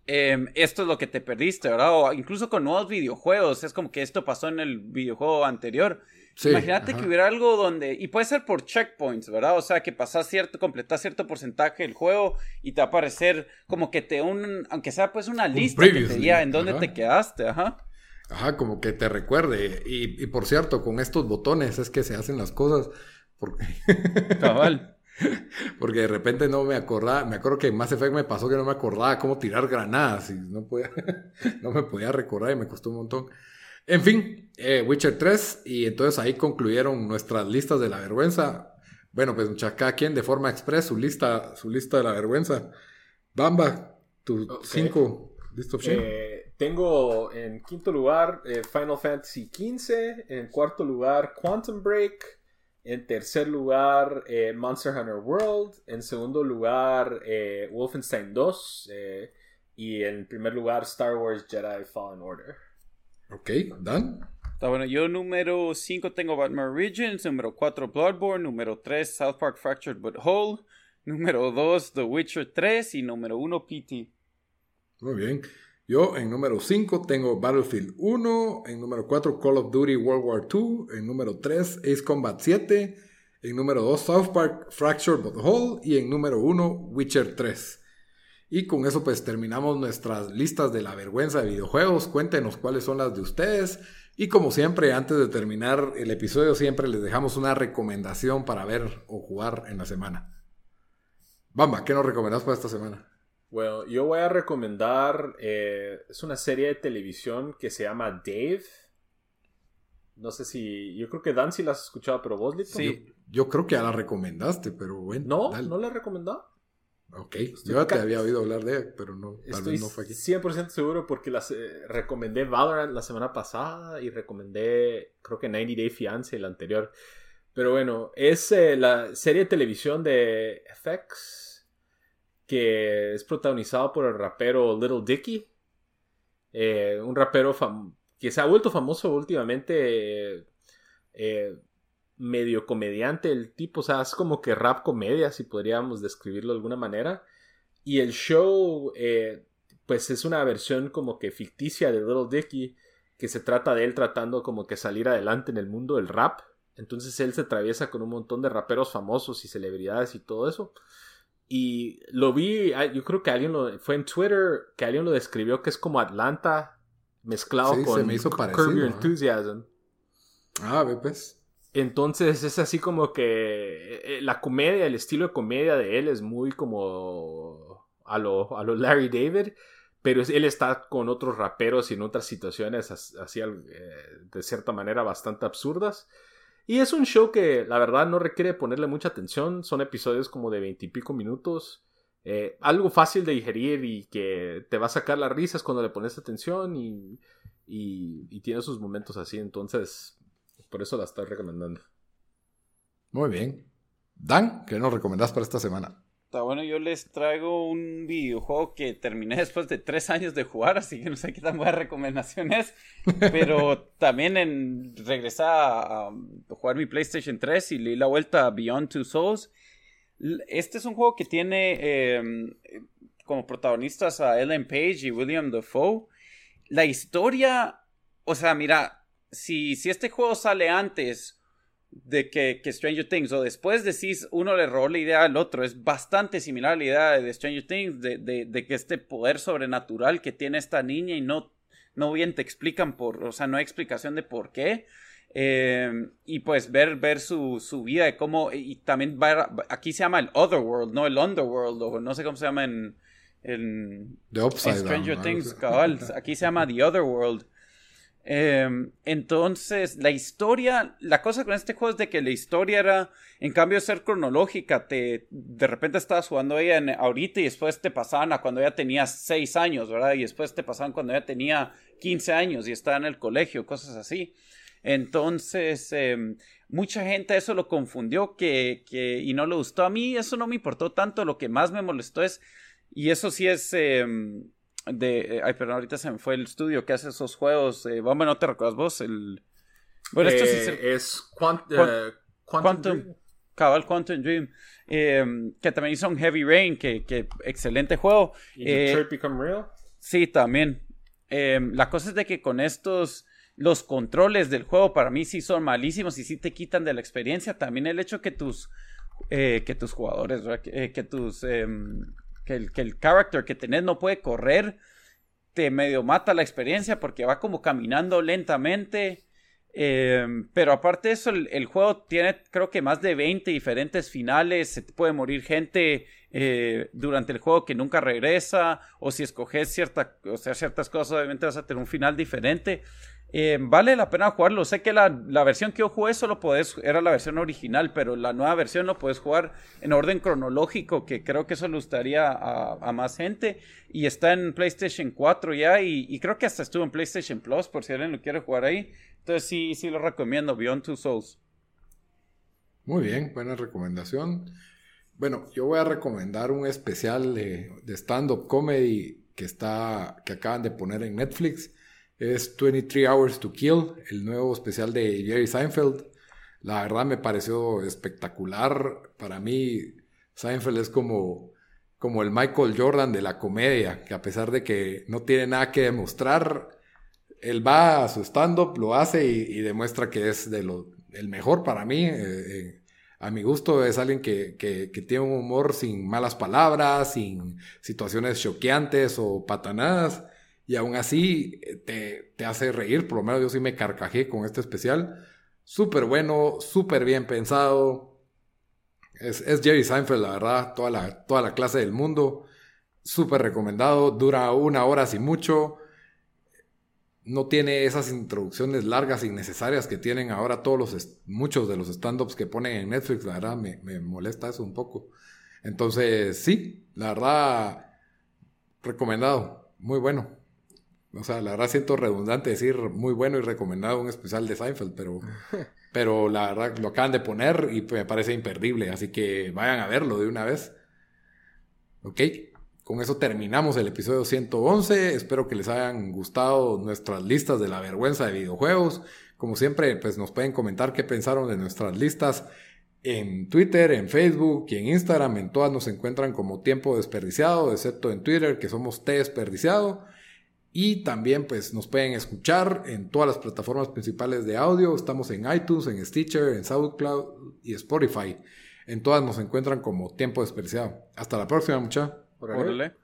Em, esto es lo que te perdiste, ¿verdad? O incluso con nuevos videojuegos, es como que esto pasó en el videojuego anterior. Imagínate que hubiera algo donde, y puede ser por checkpoints, ¿verdad? O sea, que pasas cierto, completas cierto porcentaje del juego y te va a aparecer como que te un, aunque sea pues una lista que te diga en dónde te quedaste, ajá. Ajá, como que te recuerde. Y, y, por cierto, con estos botones es que se hacen las cosas. Porque... Cabal. Porque de repente no me acordaba, me acuerdo que en Mass Effect me pasó que no me acordaba cómo tirar granadas y no, podía, no me podía recordar y me costó un montón. En fin, eh, Witcher 3 y entonces ahí concluyeron nuestras listas de la vergüenza. Bueno, pues cada quien de forma express su lista, su lista de la vergüenza. Bamba, tus cinco eh, tengo en quinto lugar eh, Final Fantasy XV, en cuarto lugar Quantum Break, En tercer lugar, eh, Monster Hunter World. En segundo lugar, eh, Wolfenstein 2. Eh, y en primer lugar, Star Wars Jedi Fallen Order. Ok, Dan. Está bueno, yo número 5 tengo Batman Origins, número 4 Bloodborne, número 3 South Park Fractured But Whole, número 2 The Witcher 3 y número 1 PT. Muy bien. Yo en número 5 tengo Battlefield 1, en número 4 Call of Duty World War 2, en número 3 Ace Combat 7, en número 2 South Park Fractured But Whole y en número 1 Witcher 3. Y con eso pues terminamos nuestras listas de la vergüenza de videojuegos. Cuéntenos cuáles son las de ustedes. Y como siempre, antes de terminar el episodio, siempre les dejamos una recomendación para ver o jugar en la semana. Bamba, ¿qué nos recomendás para esta semana? Bueno, yo voy a recomendar, eh, es una serie de televisión que se llama Dave. No sé si, yo creo que Dan sí la has escuchado, pero vos, Lito. Sí, yo, creo que ya la recomendaste, pero bueno. No, no la he recomendado. Ok, yo ya te había oído hablar de ella, pero no, tal vez no fue aquí. 100% seguro porque las, eh, recomendé Valorant la semana pasada y recomendé, creo que 90 Day Fiance, el anterior. Pero bueno, es eh, la serie de televisión de FX que es protagonizado por el rapero Little Dicky. Eh, un rapero que se ha vuelto famoso últimamente medio comediante el tipo, o sea, es como que rap comedia, si podríamos describirlo de alguna manera. Y el show, eh, pues es una versión como que ficticia de Little Dicky, que se trata de él tratando como que salir adelante en el mundo del rap. Entonces él se atraviesa con un montón de raperos famosos y celebridades y todo eso. Y lo vi, ah, yo creo que alguien lo, fue en Twitter, que alguien lo describió que es como Atlanta mezclado con Curb Your Enthusiasm. Ah, pues. Entonces es así como que eh, eh, la comedia, el estilo de comedia de él es muy como a lo, a lo Larry David, pero él está con otros raperos y en otras situaciones así eh, de cierta manera bastante absurdas. Y es un show que la verdad no requiere ponerle mucha atención, son episodios como de veintipico minutos. algo fácil de digerir y que te va a sacar las risas cuando le pones atención y, y tiene sus momentos así. Entonces, por eso la estoy recomendando. Muy bien. Dan, ¿qué nos recomendás para esta semana? Está bueno, yo les traigo un videojuego que terminé después de tres años de jugar, así que no sé qué tan buena recomendación es. Pero también en regresar a, jugar mi PlayStation 3 y le di la vuelta a Beyond Two Souls. Este es un juego que tiene em, como protagonistas a Ellen Page y William Dafoe. La historia, o sea, mira, si, si este juego sale antes de que, Stranger Things o después decís uno le robó la idea al otro, es bastante similar a la idea de Stranger Things, de, que este poder sobrenatural que tiene esta niña y no, no bien te explican por, o sea, no hay explicación de por qué. Em, y pues ver, ver su, vida de cómo, y también va, aquí se llama el Otherworld, no el Underworld, o no sé cómo se llama en, en, Stranger Things, cabal, aquí se llama The Otherworld. Em, entonces, la historia, la cosa con este juego es de que la historia era, en cambio de ser cronológica, te, de repente estabas jugando ella en, ahorita y después te pasaban a cuando ella tenía 6 años, ¿verdad? Y después te pasaban cuando ella tenía 15 años y estaba en el colegio, cosas así. Entonces, em, mucha gente eso lo confundió que, que, y no le gustó. A mí eso no me importó tanto, lo que más me molestó es, y eso sí es... Em, de eh, ay perdón ahorita se me fue el estudio que hace esos juegos eh, bueno no te recuerdas vos el bueno esto es, eh, es eh, Quantum, Dream. Cabal Quantum Dream. Que también hizo un Heavy Rain que, que excelente juego. ¿Y Detroit Become Real sí también. La cosa es de que con estos los controles del juego para mí sí son malísimos y sí te quitan de la experiencia. También el hecho que tus que tus jugadores que tus em, que el, que el character que tenés no puede correr, te medio mata la experiencia porque va como caminando lentamente. Em, pero aparte de eso, el, juego tiene creo que más de 20 diferentes finales. Se te puede morir gente eh, durante el juego que nunca regresa. O si escoges cierta, o sea, ciertas cosas, obviamente vas a tener un final diferente. Eh, vale la pena jugarlo. Sé que la, versión que yo jugué solo podés, era la versión original, pero la nueva versión lo puedes jugar en orden cronológico, que creo que eso le gustaría a, más gente. Y está en PlayStation 4 ya, y, creo que hasta estuvo en PlayStation Plus, por si alguien lo quiere jugar ahí. Entonces sí, sí lo recomiendo, Beyond Two Souls. Muy bien, buena recomendación. Bueno, yo voy a recomendar un especial de, de stand-up comedy que, está, que acaban de poner en Netflix. Es 23 Hours to Kill, el nuevo especial de Jerry Seinfeld. La verdad me pareció espectacular. Para mí, Seinfeld es como, como el Michael Jordan de la comedia, que a pesar de que no tiene nada que demostrar, él va a su stand-up, lo hace y, demuestra que es de lo, el mejor para mí. Eh, eh, a mi gusto es alguien que, que, tiene un humor sin malas palabras, sin situaciones choqueantes o patanadas. Y aún así eh, te, te hace reír, por lo menos yo sí me carcajé con este especial. Súper bueno, súper bien pensado. Es, es, Jerry Seinfeld, la verdad, toda la, toda la clase del mundo. Súper recomendado, dura una hora sin mucho no tiene esas introducciones largas innecesarias que tienen ahora todos los muchos de los stand-ups que ponen en Netflix, la verdad me, me, molesta eso un poco. Entonces, sí, la verdad, recomendado, muy bueno. O sea, la verdad siento redundante decir muy bueno y recomendado un especial de Seinfeld, pero, pero la verdad lo acaban de poner y me parece imperdible, así que vayan a verlo de una vez. ¿Ok? Con eso terminamos el episodio 111. Espero que les hayan gustado nuestras listas de la vergüenza de videojuegos. Como siempre, pues nos pueden comentar qué pensaron de nuestras listas en Twitter, en Facebook y en Instagram. En todas nos encuentran como tiempo desperdiciado, excepto en Twitter, que somos T desperdiciado. Y también pues nos pueden escuchar en todas las plataformas principales de audio. Estamos en iTunes, en Stitcher, en SoundCloud y Spotify. En todas nos encuentran como tiempo desperdiciado. Hasta la próxima, muchachos. Órale.